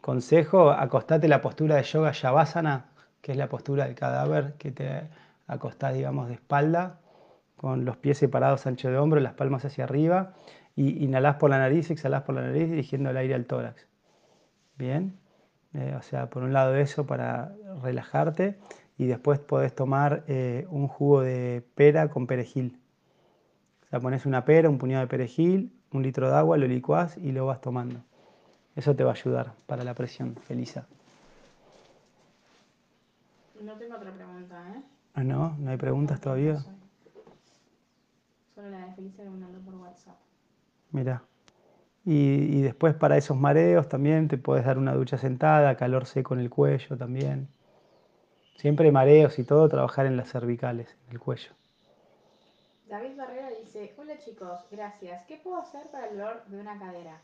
Consejo, acostate la postura de yoga Shavasana, que es la postura del cadáver, que te acostás, digamos, de espalda, con los pies separados ancho de hombro, las palmas hacia arriba, y inhalás por la nariz, exhalás por la nariz, dirigiendo el aire al tórax. Bien, eh, o sea, por un lado eso para relajarte, y después podés tomar eh, un jugo de pera con perejil sea, pones una pera, un puñado de perejil, un litro de agua, lo licuás y lo vas tomando. Eso te va a ayudar para la presión, Felisa. No tengo otra pregunta, ¿eh? Ah, no, no hay preguntas todavía. Solo la de Felisa mandó por WhatsApp. Mira. Y, y, después para esos mareos también te puedes dar una ducha sentada, calor seco en el cuello también. Siempre mareos y todo, trabajar en las cervicales, en el cuello. David Barrera dice, hola chicos, gracias. ¿Qué puedo hacer para el dolor de una cadera?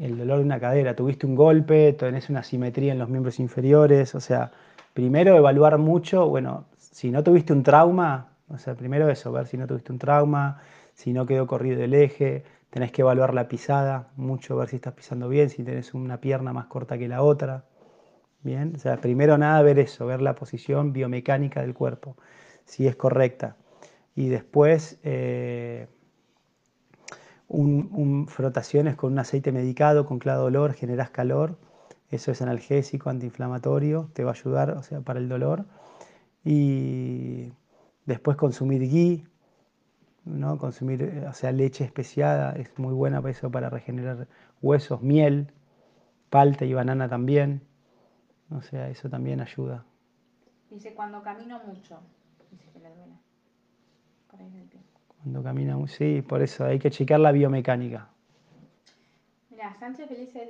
El dolor de una cadera, tuviste un golpe, tenés una simetría en los miembros inferiores, o sea, primero evaluar mucho, bueno, si no tuviste un trauma, o sea, primero eso, ver si no tuviste un trauma, si no quedó corrido el eje, tenés que evaluar la pisada, mucho, ver si estás pisando bien, si tenés una pierna más corta que la otra. Bien, o sea, primero nada ver eso, ver la posición biomecánica del cuerpo, si es correcta. Y después eh, un, frotaciones con un aceite medicado, con claro dolor, generas calor, eso es analgésico, antiinflamatorio, te va a ayudar, o sea, para el dolor. Y después consumir ghee, ¿no? consumir eh, o sea, leche especiada, es muy buena para eso, para regenerar huesos, miel, palta y banana también. O sea, eso también ayuda. Dice, cuando camino mucho, dice que duele. Por ahí del pie. Cuando camina mucho, sí, por eso hay que checar la biomecánica. Mira, Sánchez Feliza,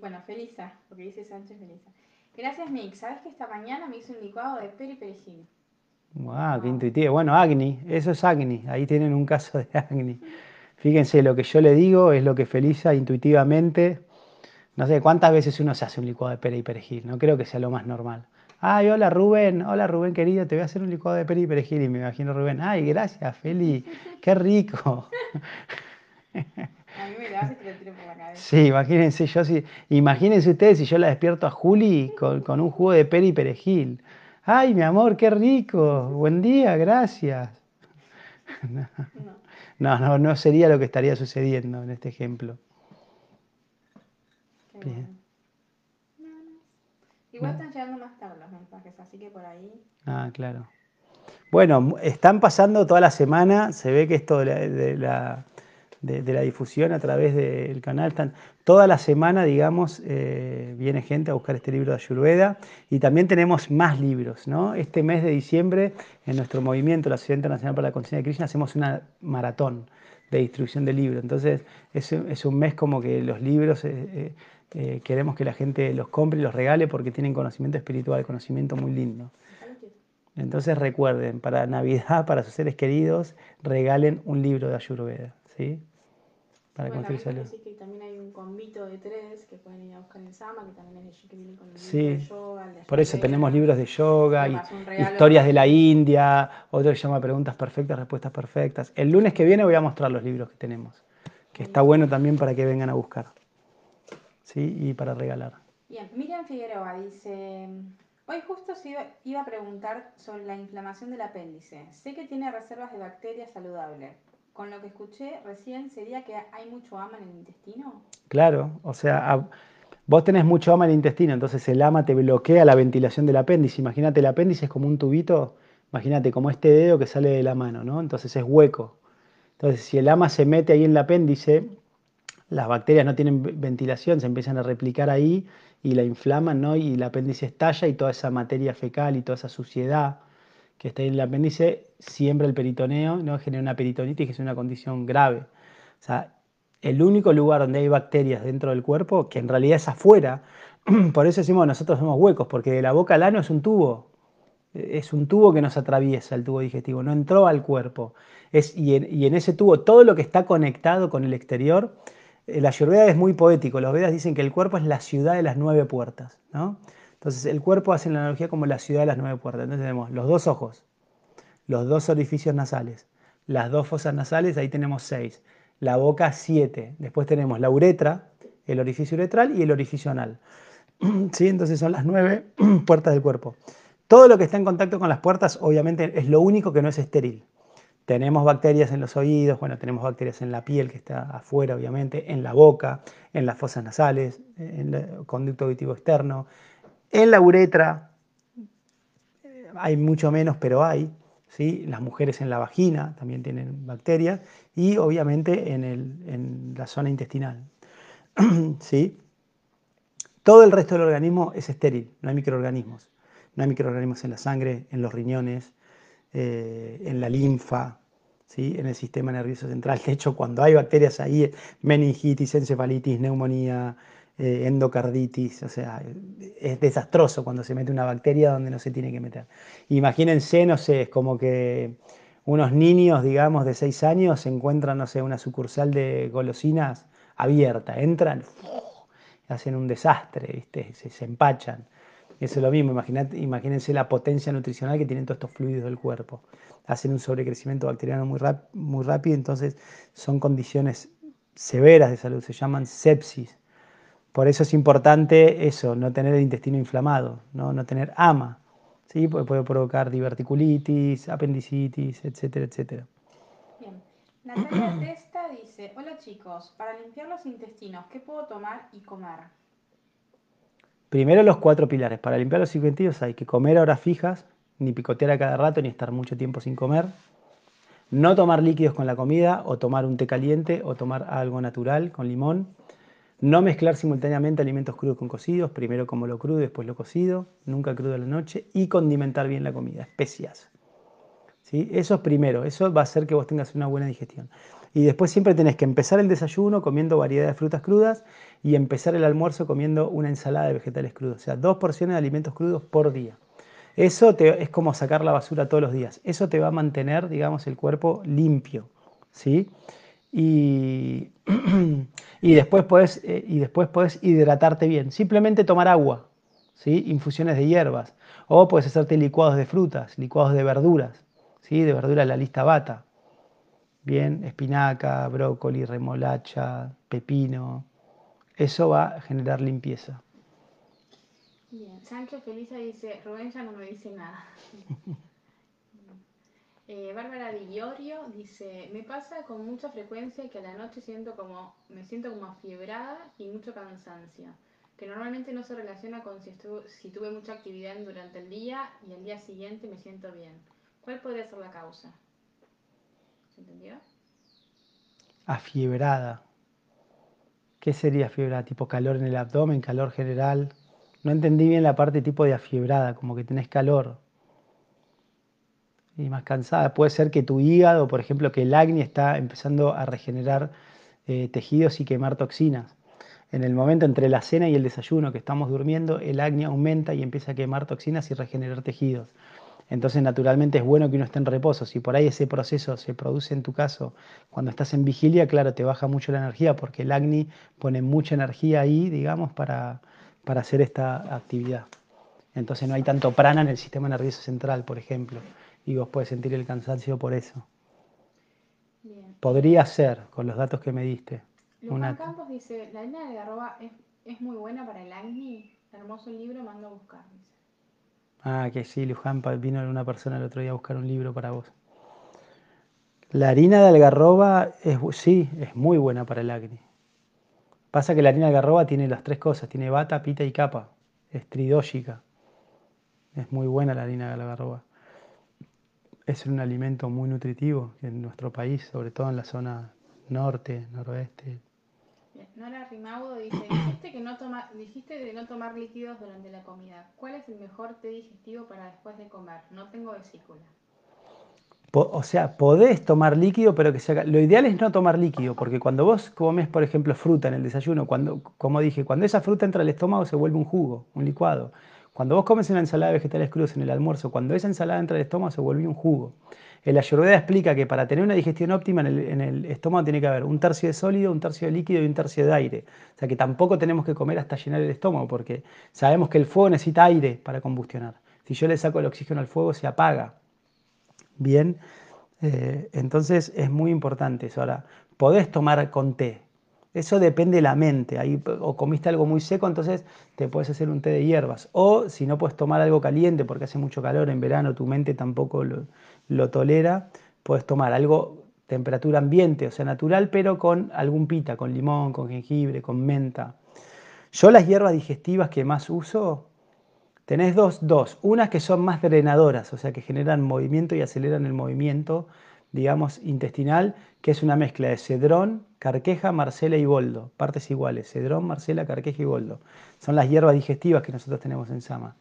bueno, Feliza, porque dice Sánchez Feliza. Gracias, Nick. ¿Sabes que esta mañana me hice un licuado de peri perejil? Wow, qué intuitivo. Bueno, Agni, eso es Agni. Ahí tienen un caso de Agni. Fíjense, lo que yo le digo es lo que Felisa intuitivamente, no sé cuántas veces uno se hace un licuado de pera y perejil, no creo que sea lo más normal. Ay, hola Rubén, hola Rubén querido, te voy a hacer un licuado de pera y perejil. Y me imagino Rubén, ay, gracias, Feli, qué rico. A mí me lo hace que lo tiro por la cabeza. Sí, imagínense, yo sí, imagínense ustedes si yo la despierto a Juli con, con un jugo de pera y perejil. Ay, mi amor, qué rico. Buen día, gracias. No, no, no sería lo que estaría sucediendo en este ejemplo. Bien. Igual están llegando más tarde los mensajes, así que por ahí. Ah, claro. Bueno, están pasando toda la semana, se ve que esto de la de, la difusión a través del canal. Están, toda la semana, digamos, eh, viene gente a buscar este libro de Ayurveda y también tenemos más libros. ¿no? Este mes de diciembre, en nuestro movimiento, la Sociedad Internacional para la Conciencia de Krishna, hacemos una maratón de distribución de libros. Entonces, es, es un mes como que los libros eh, eh, queremos que la gente los compre y los regale porque tienen conocimiento espiritual, conocimiento muy lindo. Entonces recuerden, para Navidad, para sus seres queridos, regalen un libro de Ayurveda. ¿sí? para bueno, también decir que también hay un convito de tres que pueden ir a buscar en Sama, que también es que viene con el sí, de yoga. por eso tenemos libros de yoga, y historias de la India, otro que se llama Preguntas Perfectas, Respuestas Perfectas. El lunes que viene voy a mostrar los libros que tenemos, que está bueno también para que vengan a buscar. ¿Sí? Y para regalar. Bien, Miriam Figueroa dice, hoy justo iba a preguntar sobre la inflamación del apéndice. Sé que tiene reservas de bacterias saludables con lo que escuché recién, ¿sería que hay mucho ama en el intestino? Claro, o sea, vos tenés mucho ama en el intestino, entonces el ama te bloquea la ventilación del apéndice. Imagínate, el apéndice es como un tubito, imagínate como este dedo que sale de la mano, ¿no? Entonces es hueco. Entonces, si el ama se mete ahí en el apéndice, las bacterias no tienen ventilación, se empiezan a replicar ahí y la inflaman, ¿no? Y el apéndice estalla y toda esa materia fecal y toda esa suciedad que está en el apéndice, siembra el peritoneo, ¿no? genera una peritonitis, que es una condición grave. O sea, el único lugar donde hay bacterias dentro del cuerpo, que en realidad es afuera, [clears throat] por eso decimos nosotros somos huecos, porque de la boca al ano es un tubo, es un tubo que nos atraviesa el tubo digestivo, no entró al cuerpo. Es, y, en, y en ese tubo, todo lo que está conectado con el exterior, eh, la Ayurveda es muy poético, los Vedas dicen que el cuerpo es la ciudad de las nueve puertas, ¿no? Entonces el cuerpo hace la analogía como la ciudad de las nueve puertas. Entonces tenemos los dos ojos, los dos orificios nasales, las dos fosas nasales, ahí tenemos seis. La boca, siete. Después tenemos la uretra, el orificio uretral y el orificio anal. [clears throat] ¿Sí? Entonces son las nueve [clears throat] puertas del cuerpo. Todo lo que está en contacto con las puertas, obviamente, es lo único que no es estéril. Tenemos bacterias en los oídos, bueno, tenemos bacterias en la piel que está afuera, obviamente, en la boca, en las fosas nasales, en el conducto auditivo externo, en la uretra hay mucho menos, pero hay. ¿sí? Las mujeres en la vagina también tienen bacterias y obviamente en, la zona intestinal. [clears throat] ¿sí? Todo el resto del organismo es estéril, no hay microorganismos. No hay microorganismos en la sangre, en los riñones, eh, en la linfa, ¿sí? en el sistema nervioso central. De hecho, cuando hay bacterias ahí, meningitis, encefalitis, neumonía, eh, endocarditis, o sea, es desastroso cuando se mete una bacteria donde no se tiene que meter. Imagínense, no sé, es como que unos niños, digamos, de 6 años se encuentran, no sé, una sucursal de golosinas abierta, entran, hacen un desastre, ¿viste? Se, empachan. Eso es lo mismo, imagínense la potencia nutricional que tienen todos estos fluidos del cuerpo. Hacen un sobrecrecimiento bacteriano muy, muy rápido, entonces son condiciones severas de salud, se llaman sepsis. Por eso es importante eso, no tener el intestino inflamado, no, no tener ama, ¿sí? Porque puede provocar diverticulitis, apendicitis, etcétera, etcétera. Bien. Natalia Testa dice, hola chicos, para limpiar los intestinos, ¿qué puedo tomar y comer? Primero los cuatro pilares. Para limpiar los intestinos hay que comer a horas fijas, ni picotear a cada rato, ni estar mucho tiempo sin comer. No tomar líquidos con la comida, o tomar un té caliente, o tomar algo natural con limón. No mezclar simultáneamente alimentos crudos con cocidos, primero como lo crudo, después lo cocido, nunca crudo a la noche, y condimentar bien la comida, especias. ¿Sí? Eso es primero, eso va a hacer que vos tengas una buena digestión. Y después siempre tenés que empezar el desayuno comiendo variedad de frutas crudas y empezar el almuerzo comiendo una ensalada de vegetales crudos, o sea, dos porciones de alimentos crudos por día. Eso te, es como sacar la basura todos los días. Eso te va a mantener, digamos, el cuerpo limpio. ¿sí? y, [clears throat] y, después puedes, eh, y después puedes hidratarte bien. Simplemente tomar agua, ¿sí? infusiones de hierbas, o puedes hacerte licuados de frutas, licuados de verduras, ¿sí? de verduras la lista bata. Bien, espinaca, brócoli, remolacha, pepino. Eso va a generar limpieza. Bien, Sancho Felisa dice, Rubén ya no me dice nada. [laughs] Eh, Bárbara Di dice, me pasa con mucha frecuencia que a la noche siento como, me siento como afiebrada y mucho cansancio, que normalmente no se relaciona con si, si tuve mucha actividad durante el día y al día siguiente me siento bien. ¿Cuál podría ser la causa? ¿Se entendió? Afiebrada. ¿Qué sería afiebrada? ¿Tipo calor en el abdomen, calor general? No entendí bien la parte tipo de afiebrada, como que tenés calor y más cansada. Puede ser que tu hígado, por ejemplo, que el acné está empezando a regenerar eh, tejidos y quemar toxinas. En el momento entre la cena y el desayuno que estamos durmiendo, el acné aumenta y empieza a quemar toxinas y regenerar tejidos. Entonces, naturalmente es bueno que uno esté en reposo. Si por ahí ese proceso se produce en tu caso cuando estás en vigilia, claro, te baja mucho la energía porque el acné pone mucha energía ahí, digamos, para, para hacer esta actividad. Entonces no hay tanto prana en el sistema nervioso central, por ejemplo y vos puedes sentir el cansancio por eso. Podría ser, con los datos que me diste. Luján Campos dice, la harina de arroba es, muy buena para el acné. Hermoso libro, mando a buscar. Ah, que sí, Luján, vino una persona el otro día a buscar un libro para vos. La harina de algarroba es, sí, es muy buena para el acné. Pasa que la harina de algarroba tiene las tres cosas, tiene bata, pita y capa. Es tridógica. Es muy buena la harina de algarroba es un alimento muy nutritivo en nuestro país, sobre todo en la zona norte, noroeste. Nora Rimaudo dice, dijiste, que no toma, dijiste de no tomar líquidos durante la comida. ¿Cuál es el mejor té digestivo para después de comer? No tengo vesícula. O sea, podés tomar líquido, pero que sea... Lo ideal es no tomar líquido, porque cuando vos comes, por ejemplo, fruta en el desayuno, cuando, como dije, cuando esa fruta entra al estómago se vuelve un jugo, un licuado. Cuando vos comes una ensalada de vegetales crudos en el almuerzo, cuando esa ensalada entra al estómago se vuelve un jugo. El ayurveda explica que para tener una digestión óptima en el, estómago tiene que haber un tercio de sólido, un tercio de líquido y un tercio de aire. O sea que tampoco tenemos que comer hasta llenar el estómago porque sabemos que el fuego necesita aire para combustionar. Si yo le saco el oxígeno al fuego se apaga. Bien, eh, entonces es muy importante eso. Ahora, podés tomar con té, eso depende de la mente. Ahí, o comiste algo muy seco, entonces te puedes hacer un té de hierbas. O si no puedes tomar algo caliente porque hace mucho calor en verano, tu mente tampoco lo, tolera, puedes tomar algo temperatura ambiente, o sea, natural, pero con algún pita, con limón, con jengibre, con menta. Yo las hierbas digestivas que más uso, tenés dos, dos. Unas que son más drenadoras, o sea, que generan movimiento y aceleran el movimiento, digamos, intestinal, que es una mezcla de cedrón, carqueja, marcela y boldo, partes iguales, cedrón, marcela, carqueja y boldo. Son las hierbas digestivas que nosotros tenemos en Sama.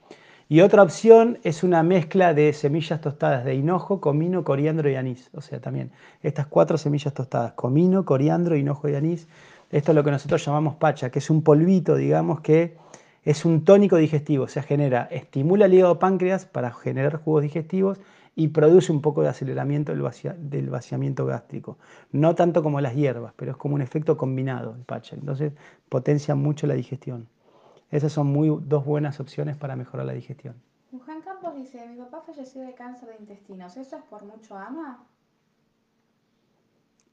Y otra opción es una mezcla de semillas tostadas de hinojo, comino, coriandro y anís. O sea, también estas cuatro semillas tostadas, comino, coriandro, hinojo y anís. Esto es lo que nosotros llamamos pacha, que es un polvito, digamos, que es un tónico digestivo. O sea, genera, estimula el hígado páncreas para generar jugos digestivos y produce un poco de aceleramiento del, vaciamiento gástrico. No tanto como las hierbas, pero es como un efecto combinado el pacha. Entonces potencia mucho la digestión. Esas son muy, dos buenas opciones para mejorar la digestión. Juan Campos dice, mi papá falleció de cáncer de intestinos, ¿eso es por mucho ama?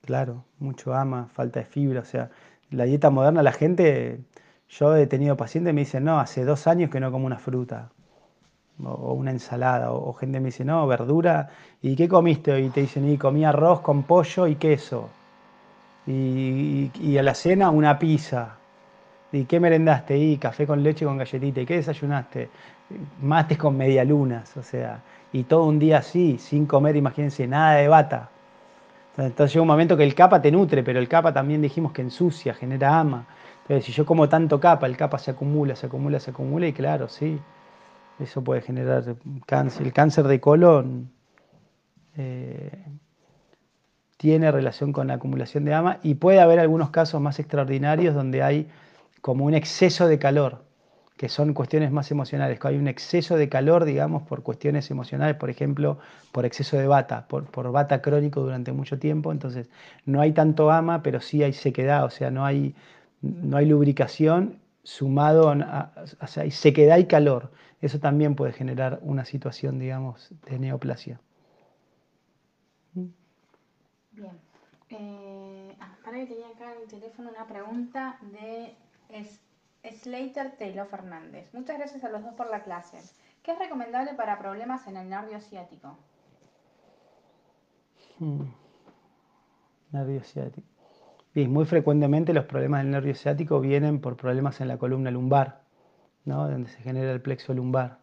Claro, mucho ama, falta de fibra, o sea, la dieta moderna, la gente, yo he tenido pacientes que me dicen, no, hace dos años que no como una fruta o una ensalada, o, gente me dice, no, verdura, ¿y qué comiste? Y te dicen, y comí arroz con pollo y queso, y, y a la cena una pizza, ¿Y qué merendaste? Y café con leche con galletita. ¿Y qué desayunaste? Mates con medialunas, o sea, y todo un día así, sin comer, imagínense, nada de bata. Entonces llega un momento que el capa te nutre, pero el capa también dijimos que ensucia, genera ama. Entonces, si yo como tanto capa, el capa se acumula, se acumula, se acumula, y claro, sí, eso puede generar cáncer. El cáncer de colon eh, tiene relación con la acumulación de ama y puede haber algunos casos más extraordinarios donde hay como un exceso de calor, que son cuestiones más emocionales, hay un exceso de calor, digamos, por cuestiones emocionales, por ejemplo, por exceso de bata, por, por bata crónico durante mucho tiempo, entonces no hay tanto ama, pero sí hay sequedad, o sea, no hay, no hay lubricación sumado a, o sea, hay sequedad y calor. Eso también puede generar una situación, digamos, de neoplasia. Bien. Eh, ah, para que tenía acá en el teléfono una pregunta de es Slater Taylor Fernández. Muchas gracias a los dos por la clase. ¿Qué es recomendable para problemas en el nervio ciático? Hmm. Nervio ciático. Bien, muy frecuentemente los problemas del nervio ciático vienen por problemas en la columna lumbar, ¿no? donde se genera el plexo lumbar.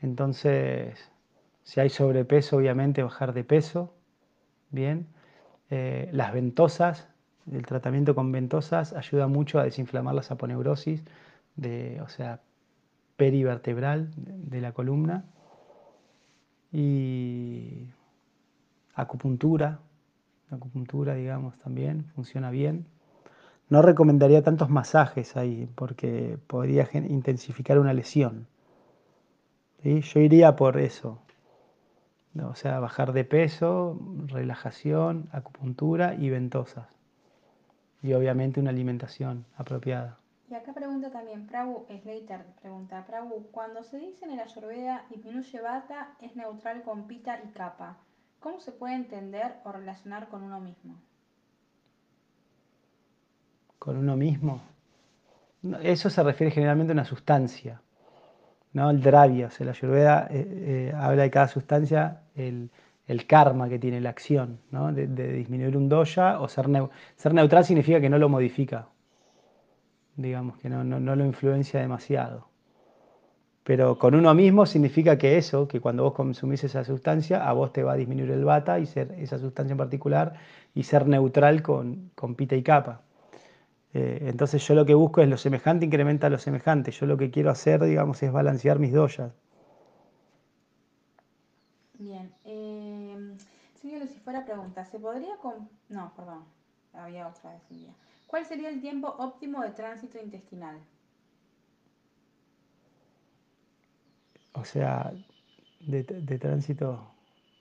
Entonces, si hay sobrepeso, obviamente bajar de peso, bien. Eh, las ventosas el tratamiento con ventosas ayuda mucho a desinflamar la saponeurosis, de, o sea, perivertebral de la columna. Y acupuntura, acupuntura, digamos, también funciona bien. No recomendaría tantos masajes ahí porque podría intensificar una lesión. Yo iría por eso. O sea, bajar de peso, relajación, acupuntura y ventosas y obviamente una alimentación apropiada. Y acá pregunta también, Prabu Slater pregunta, Prabu, cuando se dice en la ayurveda disminuye bata, es neutral con pita y capa, ¿cómo se puede entender o relacionar con uno mismo? ¿Con uno mismo? Eso se refiere generalmente a una sustancia, ¿no? El sea, la ayurveda eh, eh, habla de cada sustancia, el el karma que tiene la acción, ¿no? de, disminuir un doya o ser, ser neutral significa que no lo modifica, digamos, que no, lo influencia demasiado. Pero con uno mismo significa que eso, que cuando vos consumís esa sustancia, a vos te va a disminuir el bata y ser esa sustancia en particular y ser neutral con, con pita y capa. Eh, entonces yo lo que busco es lo semejante incrementa lo semejante. Yo lo que quiero hacer, digamos, es balancear mis doyas. Fuera pregunta, ¿se podría con... No, perdón, había otra vez. ¿Cuál sería el tiempo óptimo de tránsito intestinal? O sea, de, tránsito...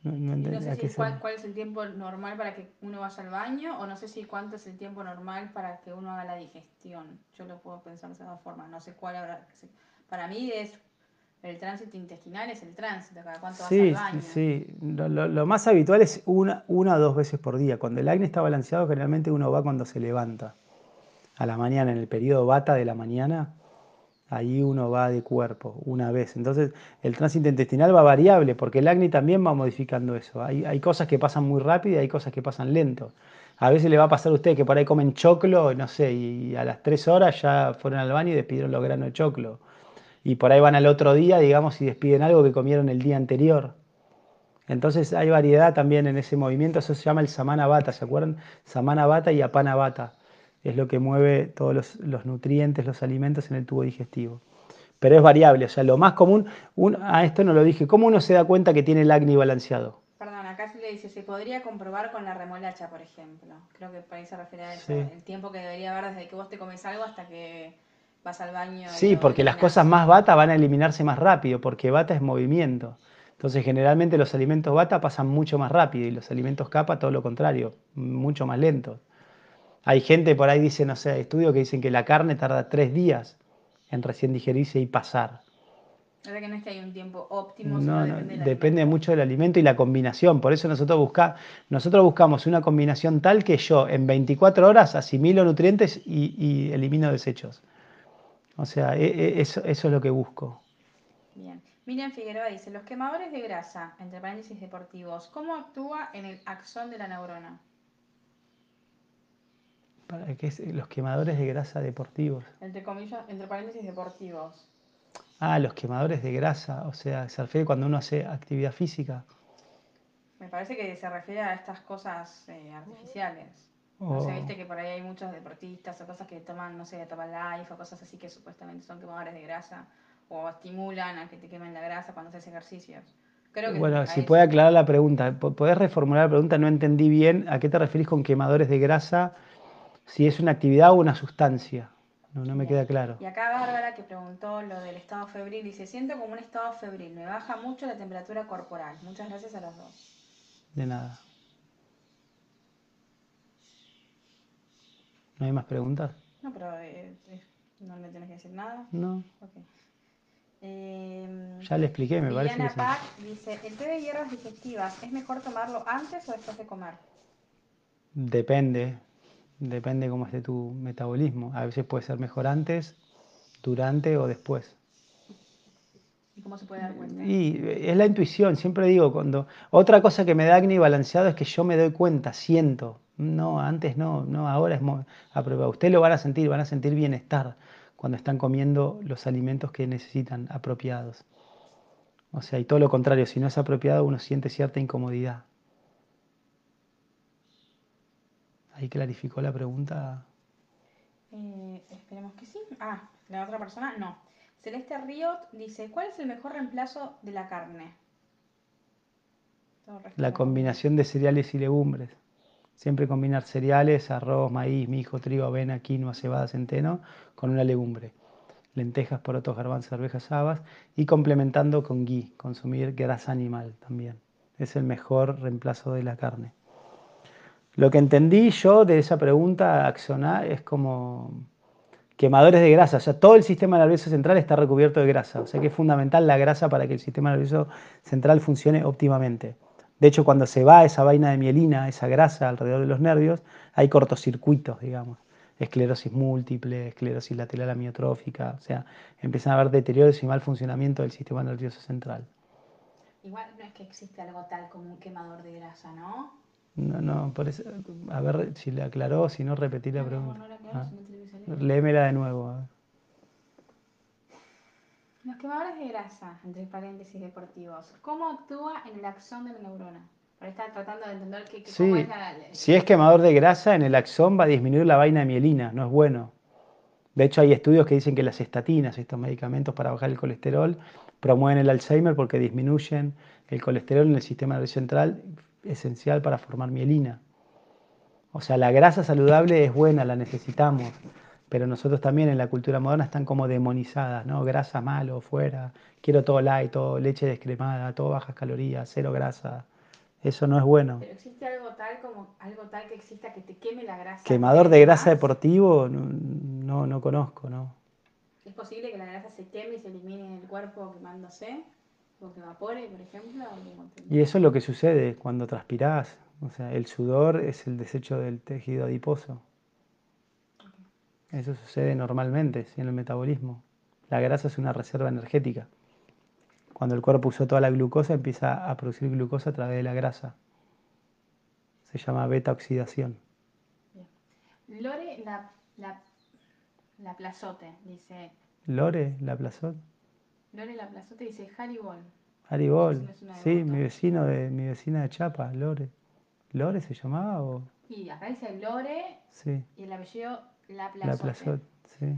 No, sé si cuál, cuál, es el tiempo normal para que uno vaya al baño o no sé si cuánto es el tiempo normal para que uno haga la digestión. Yo lo puedo pensar de esa dos formas. No sé cuál habrá. Para mí es el tránsito intestinal es el tránsito, cada cuánto sí, vas al baño. Sí, lo, lo, más habitual es una, una o dos veces por día. Cuando el acné está balanceado, generalmente uno va cuando se levanta. A la mañana, en el periodo bata de la mañana, ahí uno va de cuerpo, una vez. Entonces, el tránsito intestinal va variable, porque el acné también va modificando eso. Hay, hay cosas que pasan muy rápido y hay cosas que pasan lento. A veces le va a pasar a usted que por ahí comen choclo, no sé, y a las tres horas ya fueron al baño y despidieron los granos de choclo y por ahí van al otro día, digamos, y despiden algo que comieron el día anterior. Entonces hay variedad también en ese movimiento, eso se llama el samana bata, ¿se acuerdan? Samana bata y apana bata, es lo que mueve todos los, nutrientes, los alimentos en el tubo digestivo. pero es variable. O sea, lo más común, a esto no lo dije, ¿cómo uno se da cuenta que tiene el acné balanceado? Perdón, acá se le dice, se podría comprobar con la remolacha, por ejemplo. Creo que por ahí se refiere a eso. El tiempo que debería haber desde que vos te comes algo hasta que vas al baño. Sí, porque las cosas más bata van a eliminarse más rápido, porque bata es movimiento. Entonces, generalmente los alimentos bata pasan mucho más rápido y los alimentos capa todo lo contrario, mucho más lento. Hay gente por ahí dice, no sé, estudios que dicen que la carne tarda tres días en recién digerirse y pasar. verdad que no es que hay un tiempo óptimo, no, depende, depende mucho del alimento y la combinación. Por eso nosotros, busca, nosotros buscamos una combinación tal que yo en 24 horas asimilo nutrientes y, elimino desechos. O sea, e, e, eso, eso es lo que busco. Bien. Miriam Figueroa dice, los quemadores de grasa, entre paréntesis deportivos, ¿cómo actúa en el axón de la neurona? ¿Para qué es los quemadores de grasa deportivos? Entre comillas, entre paréntesis deportivos. Ah, los quemadores de grasa, o sea, se refiere cuando uno hace actividad física. Me parece que se refiere a estas cosas eh, artificiales. No sé, oh. viste que por ahí hay muchos deportistas o cosas que toman, no sé, toman life o cosas así que supuestamente son quemadores de grasa o estimulan a que te quemen la grasa cuando haces ejercicios. bueno, si puede aclarar la pregunta, ¿podés reformular la pregunta? No entendí bien a qué te referís con quemadores de grasa, si es una actividad o una sustancia. No, no me queda claro. Y acá Bárbara que preguntó lo del estado febril, dice, siento como un estado febril, me baja mucho la temperatura corporal. Muchas gracias a los dos. De nada. ¿No hay más preguntas? No, pero eh, eh, no me tienes que decir nada. No. Okay. Em, ya le expliqué, me parece. Pac dice, ¿el té de hierbas digestivas es mejor tomarlo antes o después de comer? Depende, depende cómo esté tu metabolismo. A veces puede ser mejor antes, durante o después. ¿Y cómo se puede dar cuenta? Y es la intuición, siempre digo, cuando... Otra cosa que me da acné balanceado es que yo me doy cuenta, siento. No, antes no, no, ahora es a prueba. Usted lo van a sentir, van a sentir bienestar cuando están comiendo los alimentos que necesitan apropiados. O sea, y todo lo contrario, si no es apropiado uno siente cierta incomodidad. ¿Ahí clarificó la pregunta? Eh, esperemos que sí. Ah, la otra persona no. Celeste Riot dice, ¿cuál es el mejor reemplazo de la carne? La combinación de cereales y legumbres. Siempre combinar cereales, arroz, maíz, mijo, trigo, avena, quinoa, cebada, centeno con una legumbre. Lentejas, porotos, garbanzos, arvejas, habas y complementando con ghee, consumir grasa animal también. Es el mejor reemplazo de la carne. Lo que entendí yo de esa pregunta accionar es como quemadores de grasa. O sea, todo el sistema nervioso central está recubierto de grasa. O sea que es fundamental la grasa para que el sistema nervioso central funcione óptimamente. De hecho, cuando se va esa vaina de mielina, esa grasa alrededor de los nervios, hay cortocircuitos, digamos. Esclerosis múltiple, esclerosis lateral amiotrófica, o sea, empiezan a haber deterioros y mal funcionamiento del sistema nervioso central. Igual no es que existe algo tal como un quemador de grasa, ¿no? No, no, por eso, a ver si le aclaró, si no, repetí la pregunta. No, no, la ah. Léemela de nuevo. Los quemadores de grasa, entre paréntesis deportivos, ¿cómo actúa en el axón de la neurona? Para estar tratando de entender qué, cómo es la... Si es quemador de grasa, en el axón va a disminuir la vaina de mielina, no es bueno. De hecho, hay estudios que dicen que las estatinas, estos medicamentos para bajar el colesterol, promueven el Alzheimer porque disminuyen el colesterol en el sistema nervioso central, esencial para formar mielina. O sea, la grasa saludable es buena, la necesitamos pero nosotros también en la cultura moderna están como demonizadas, ¿no? Grasa malo, fuera, quiero todo light, todo leche descremada, todo bajas calorías, cero grasa. Eso no es bueno. Pero existe algo tal como algo tal que exista que te queme la grasa. Quemador de grasa deportivo, no, no, conozco, ¿no? ¿Es posible que la grasa se queme y se elimine en el cuerpo quemándose? ¿O que evapore, por ejemplo? Y eso es lo que sucede cuando transpirás. O sea, el sudor es el desecho del tejido adiposo. Eso sucede normalmente en el metabolismo. La grasa es una reserva energética. Cuando el cuerpo usó toda la glucosa, empieza a producir glucosa a través de la grasa. Se llama beta oxidación. Lore la, la, plazote, dice. Lore la plazote. Lore la plazote dice Haribol. Haribol, sí, mi vecino de mi vecina de Chapa, Lore. ¿Lore se llamaba o? Y acá dice Lore sí. y el apellido la Plazote. sí.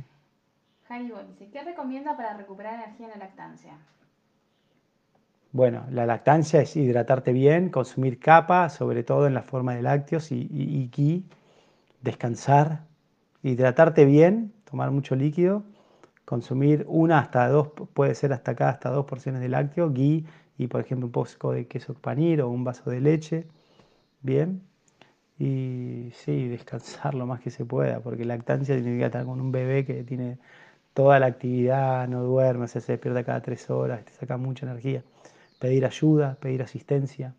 Hannibal dice, ¿qué recomienda para recuperar energía en la lactancia? Bueno, la lactancia es hidratarte bien, consumir capa, sobre todo en la forma de lácteos y, y, ghee, descansar, hidratarte bien, tomar mucho líquido, consumir una hasta dos, puede ser hasta acá, hasta dos porciones de lácteo, ghee y por ejemplo un poco de queso panir o un vaso de leche, bien, y sí, descansar lo más que se pueda, porque lactancia significa estar con un bebé que tiene toda la actividad, no duerme, se despierta cada tres horas, te saca mucha energía. Pedir ayuda, pedir asistencia.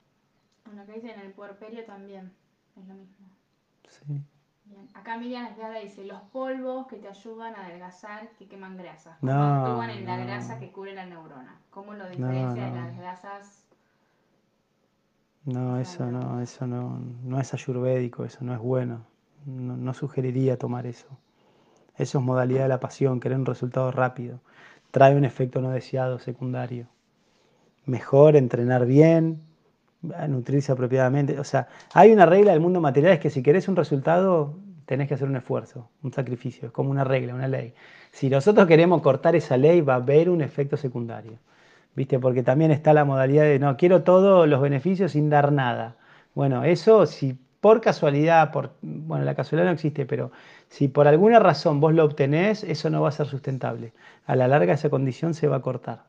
Bueno, acá dice en el puerperio también, es lo mismo. Sí. Bien. Acá Miriam dice, los polvos que te ayudan a adelgazar, que queman grasa, no, actúan en la grasa que cubre la neurona. ¿Cómo lo diferencia de las grasas? No, eso no, eso no, no es ayurvédico, eso no es bueno. no sugeriría tomar eso. Eso es modalidad de la pasión, querer un resultado rápido. Trae un efecto no deseado secundario. Mejor entrenar bien, nutrirse apropiadamente. O sea, hay una regla del mundo material, es que si querés un resultado, tenés que hacer un esfuerzo, un sacrificio. Es como una regla, una ley. Si nosotros queremos cortar esa ley, va a haber un efecto secundario. ¿Viste? Porque también está la modalidad de, no, quiero todos los beneficios sin dar nada. Bueno, eso si por casualidad, por, bueno, la casualidad no existe, pero si por alguna razón vos lo obtenés, eso no va a ser sustentable. A la larga esa condición se va a cortar.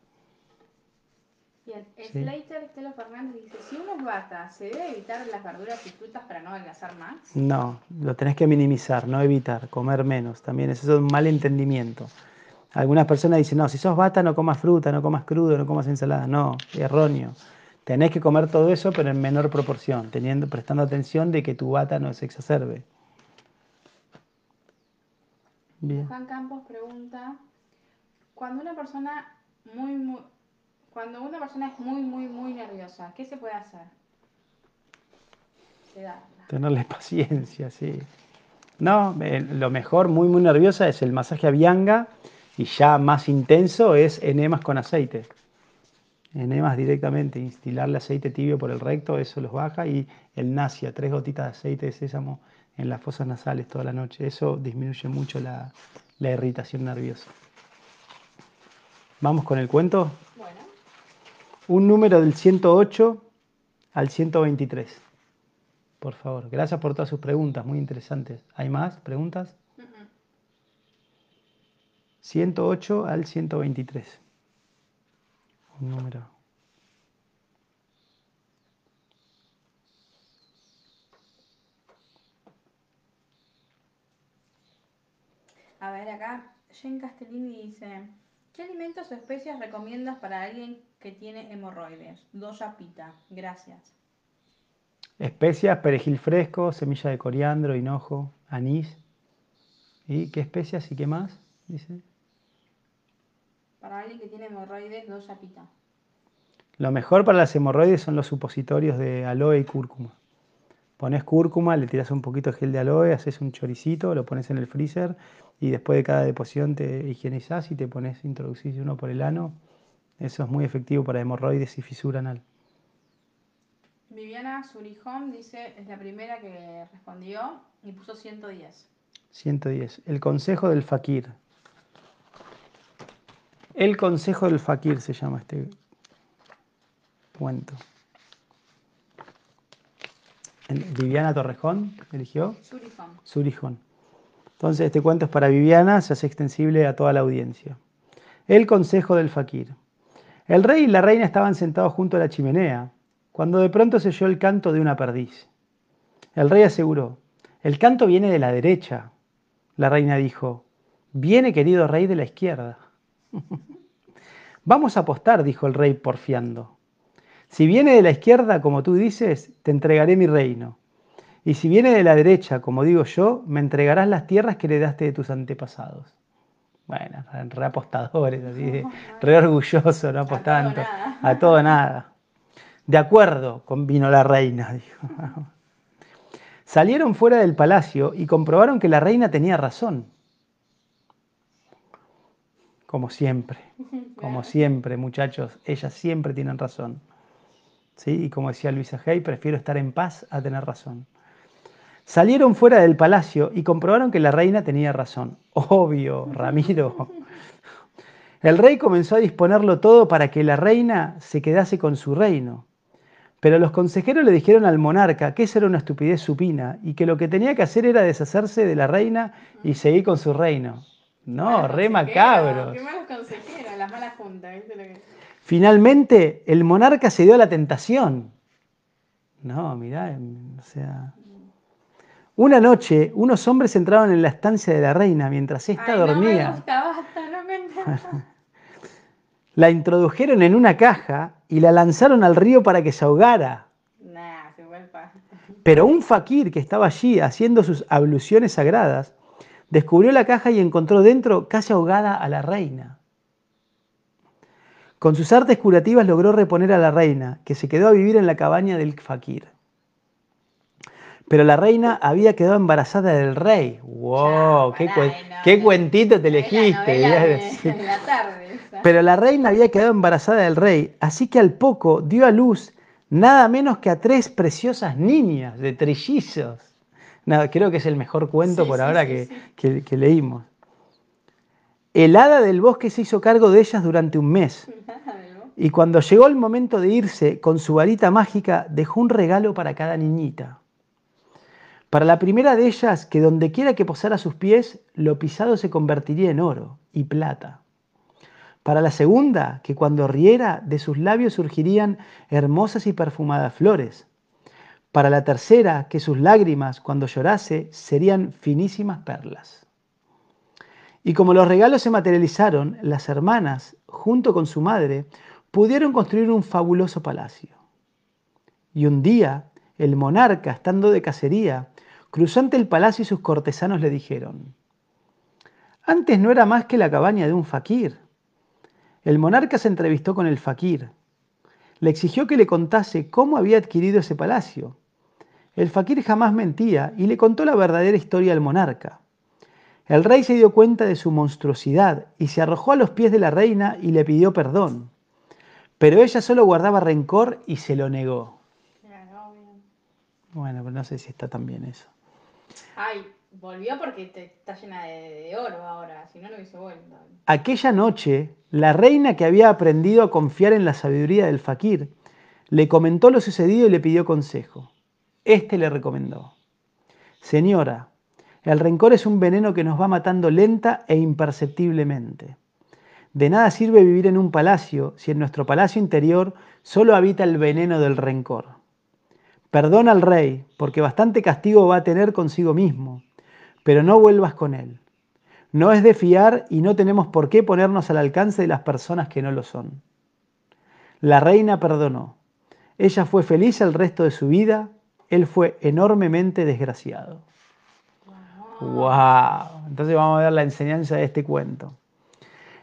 Bien, Slater Estelo Fernández dice, si uno es bata, ¿se debe evitar las verduras y frutas para no adelgazar más? No, lo tenés que minimizar, no evitar, comer menos. También eso es un mal entendimiento. Algunas personas dicen, no, si sos bata no comas fruta, no comas crudo, no comas ensalada. No, erróneo. Tenés que comer todo eso, pero en menor proporción, teniendo, prestando atención de que tu bata no se exacerbe. Juan Campos pregunta, cuando una persona muy, muy, cuando una persona es muy, muy, muy nerviosa, ¿qué se puede hacer? Tenerle [laughs] paciencia, sí. No, eh, lo mejor, muy, muy nerviosa, es el masaje a bianga y ya más intenso es enemas con aceite enemas directamente, instilarle aceite tibio por el recto, eso los baja, y el nasia, tres gotitas de aceite de sésamo en las fosas nasales toda la noche. Eso disminuye mucho la, irritación nerviosa. ¿Vamos con el cuento? Bueno. Un número del 108 al 123. Por favor. Gracias por todas sus preguntas, muy interesantes. ¿Hay más preguntas? 108 al 123 número. A ver, acá Jen Castellini dice, ¿qué alimentos o especias recomiendas para alguien que tiene hemorroides? Doya pita, gracias. Especias, perejil fresco, semilla de coriandro, hinojo, anís. ¿Y qué especias y qué más? Dice. Para alguien que tiene hemorroides, dos pita. Lo mejor para las hemorroides son los supositorios de aloe y cúrcuma. Pones cúrcuma, le tiras un poquito de gel de aloe, haces un choricito, lo pones en el freezer y después de cada deposición te higienizás y te pones, introducís uno por el ano. Eso es muy efectivo para hemorroides y fisura anal. Viviana Surijón dice, es la primera que respondió y puso 110. 110. El consejo del fakir. El consejo del fakir se llama este cuento. Viviana Torrejón eligió. Surijón. Surijón. Entonces este cuento es para Viviana, se hace extensible a toda la audiencia. El consejo del fakir. El rey y la reina estaban sentados junto a la chimenea, cuando de pronto se oyó el canto de una perdiz. El rey aseguró, el canto viene de la derecha. La reina dijo, viene querido rey de la izquierda. [laughs] Vamos a apostar, dijo el rey porfiando. Si viene de la izquierda, como tú dices, te entregaré mi reino. Y si viene de la derecha, como digo yo, me entregarás las tierras que le daste de tus antepasados. Bueno, re apostadores, así, [laughs] re orgulloso, no apostaban a todo nada. De acuerdo, convino la reina, [laughs] dijo. Salieron fuera del palacio y comprobaron que la reina tenía razón. Como siempre, [laughs] como siempre, muchachos, ellas siempre tienen razón. ¿Sí? Y como decía Luisa Hay, prefiero estar en paz a tener razón. Salieron fuera del palacio y comprobaron que la reina tenía razón. Obvio, [laughs] Ramiro. El rey comenzó a disponerlo todo para que la reina se quedase con su reino. Pero los consejeros le dijeron al monarca que esa era una estupidez supina y que lo que tenía que hacer era deshacerse de la reina y seguir con su reino. No, re macabro. Qué malos consejeros, las malas juntas. Finalmente, el monarca se dio a la tentación. No, mirá, o sea. Una noche, unos hombres entraron en la estancia de la reina mientras ésta dormía. No me gusta, basta, no me [laughs] la introdujeron en una caja y la lanzaron al río para que se ahogara. Nah, se. Pero un fakir que estaba allí haciendo sus abluciones sagradas descubrió la caja y encontró dentro casi ahogada a la reina. Con sus artes curativas logró reponer a la reina, que se quedó a vivir en la cabaña del fakir. Pero la reina había quedado embarazada del rey. ¡Wow! qué, cuentito te elegiste! la tarde, Pero la reina había quedado embarazada del rey, así que al poco dio a luz nada menos que a tres preciosas niñas de trillizos. Nada, creo que es el mejor cuento por ahora que, que leímos. El hada del bosque se hizo cargo de ellas durante un mes. [laughs] Y cuando llegó el momento de irse, con su varita mágica dejó un regalo para cada niñita. Para la primera de ellas, que donde quiera que posara sus pies, lo pisado se convertiría en oro y plata. Para la segunda, que cuando riera, de sus labios surgirían hermosas y perfumadas flores. Para la tercera, que sus lágrimas, cuando llorase, serían finísimas perlas. Y como los regalos se materializaron, las hermanas, junto con su madre, pudieron construir un fabuloso palacio. Y un día, el monarca, estando de cacería, cruzó ante el palacio y sus cortesanos le dijeron, antes no era más que la cabaña de un faquir. El monarca se entrevistó con el faquir. Le exigió que le contase cómo había adquirido ese palacio. El faquir jamás mentía y le contó la verdadera historia al monarca. El rey se dio cuenta de su monstruosidad y se arrojó a los pies de la reina y le pidió perdón. Pero ella solo guardaba rencor y se lo negó. Bueno, pero no sé si está tan bien eso. Ay, volvió porque te, está llena de, oro ahora, si no, no hubiese vuelto. Aquella noche, la reina que había aprendido a confiar en la sabiduría del fakir, le comentó lo sucedido y le pidió consejo. Este le recomendó, Señora, el rencor es un veneno que nos va matando lenta e imperceptiblemente. De nada sirve vivir en un palacio si en nuestro palacio interior solo habita el veneno del rencor. Perdona al rey, porque bastante castigo va a tener consigo mismo, pero no vuelvas con él. No es de fiar y no tenemos por qué ponernos al alcance de las personas que no lo son. La reina perdonó. Ella fue feliz el resto de su vida, él fue enormemente desgraciado. ¡Wow! Entonces vamos a ver la enseñanza de este cuento.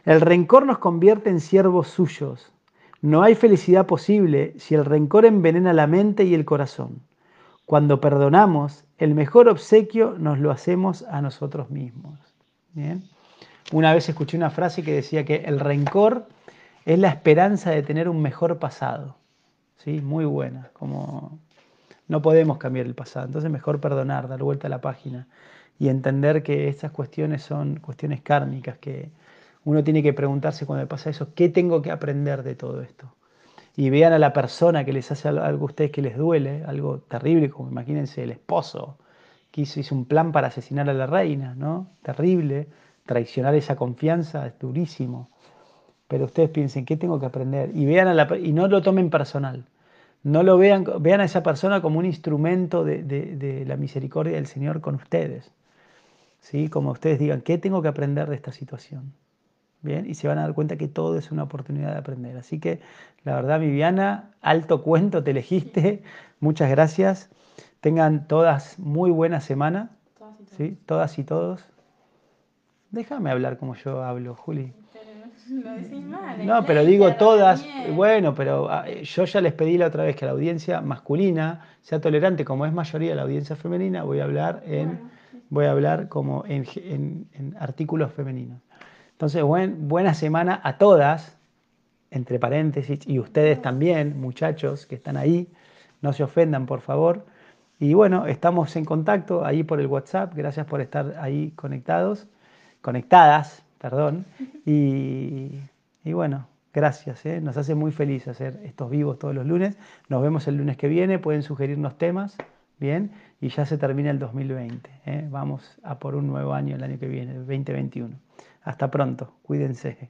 El rencor nos convierte en siervos suyos, no hay felicidad posible si el rencor envenena la mente y el corazón. Cuando perdonamos, el mejor obsequio nos lo hacemos a nosotros mismos. Una vez escuché una frase que decía que el rencor es la esperanza de tener un mejor pasado. ¿Sí? Muy buena, como no podemos cambiar el pasado, entonces mejor perdonar, dar vuelta a la página y entender que estas cuestiones son cuestiones kármicas que, uno tiene que preguntarse cuando le pasa eso, ¿qué tengo que aprender de todo esto? Y vean a la persona que les hace algo a ustedes que les duele, algo terrible, como imagínense el esposo que hizo, un plan para asesinar a la reina, ¿no? Terrible, traicionar esa confianza es durísimo. Pero ustedes piensen, ¿qué tengo que aprender? Y, vean a la, y no lo tomen personal. No lo vean, vean a esa persona como un instrumento de, de la misericordia del Señor con ustedes. ¿Sí? Como ustedes digan, ¿qué tengo que aprender de esta situación? Bien, y se van a dar cuenta que todo es una oportunidad de aprender. Así que, la verdad, Viviana, alto cuento te elegiste. Muchas gracias. Tengan todas muy buena semana. Todas y, ¿sí? todas y todos. Déjame hablar como yo hablo, Juli. [laughs] no, pero digo todas. Bueno, pero ah, yo ya les pedí la otra vez que la audiencia masculina sea tolerante, como es mayoría la audiencia femenina, voy a hablar en, voy a hablar como en artículos femeninos. Entonces, buena semana a todas, entre paréntesis, y ustedes también, muchachos que están ahí, no se ofendan, por favor. Y bueno, estamos en contacto ahí por el WhatsApp, gracias por estar ahí conectados, conectadas, perdón. Y, y bueno, gracias, ¿eh? nos hace muy feliz hacer estos vivos todos los lunes. Nos vemos el lunes que viene, pueden sugerirnos temas, ¿bien? Y ya se termina el 2020. ¿eh? Vamos a por un nuevo año el año que viene, el 2021. Hasta pronto, cuídense.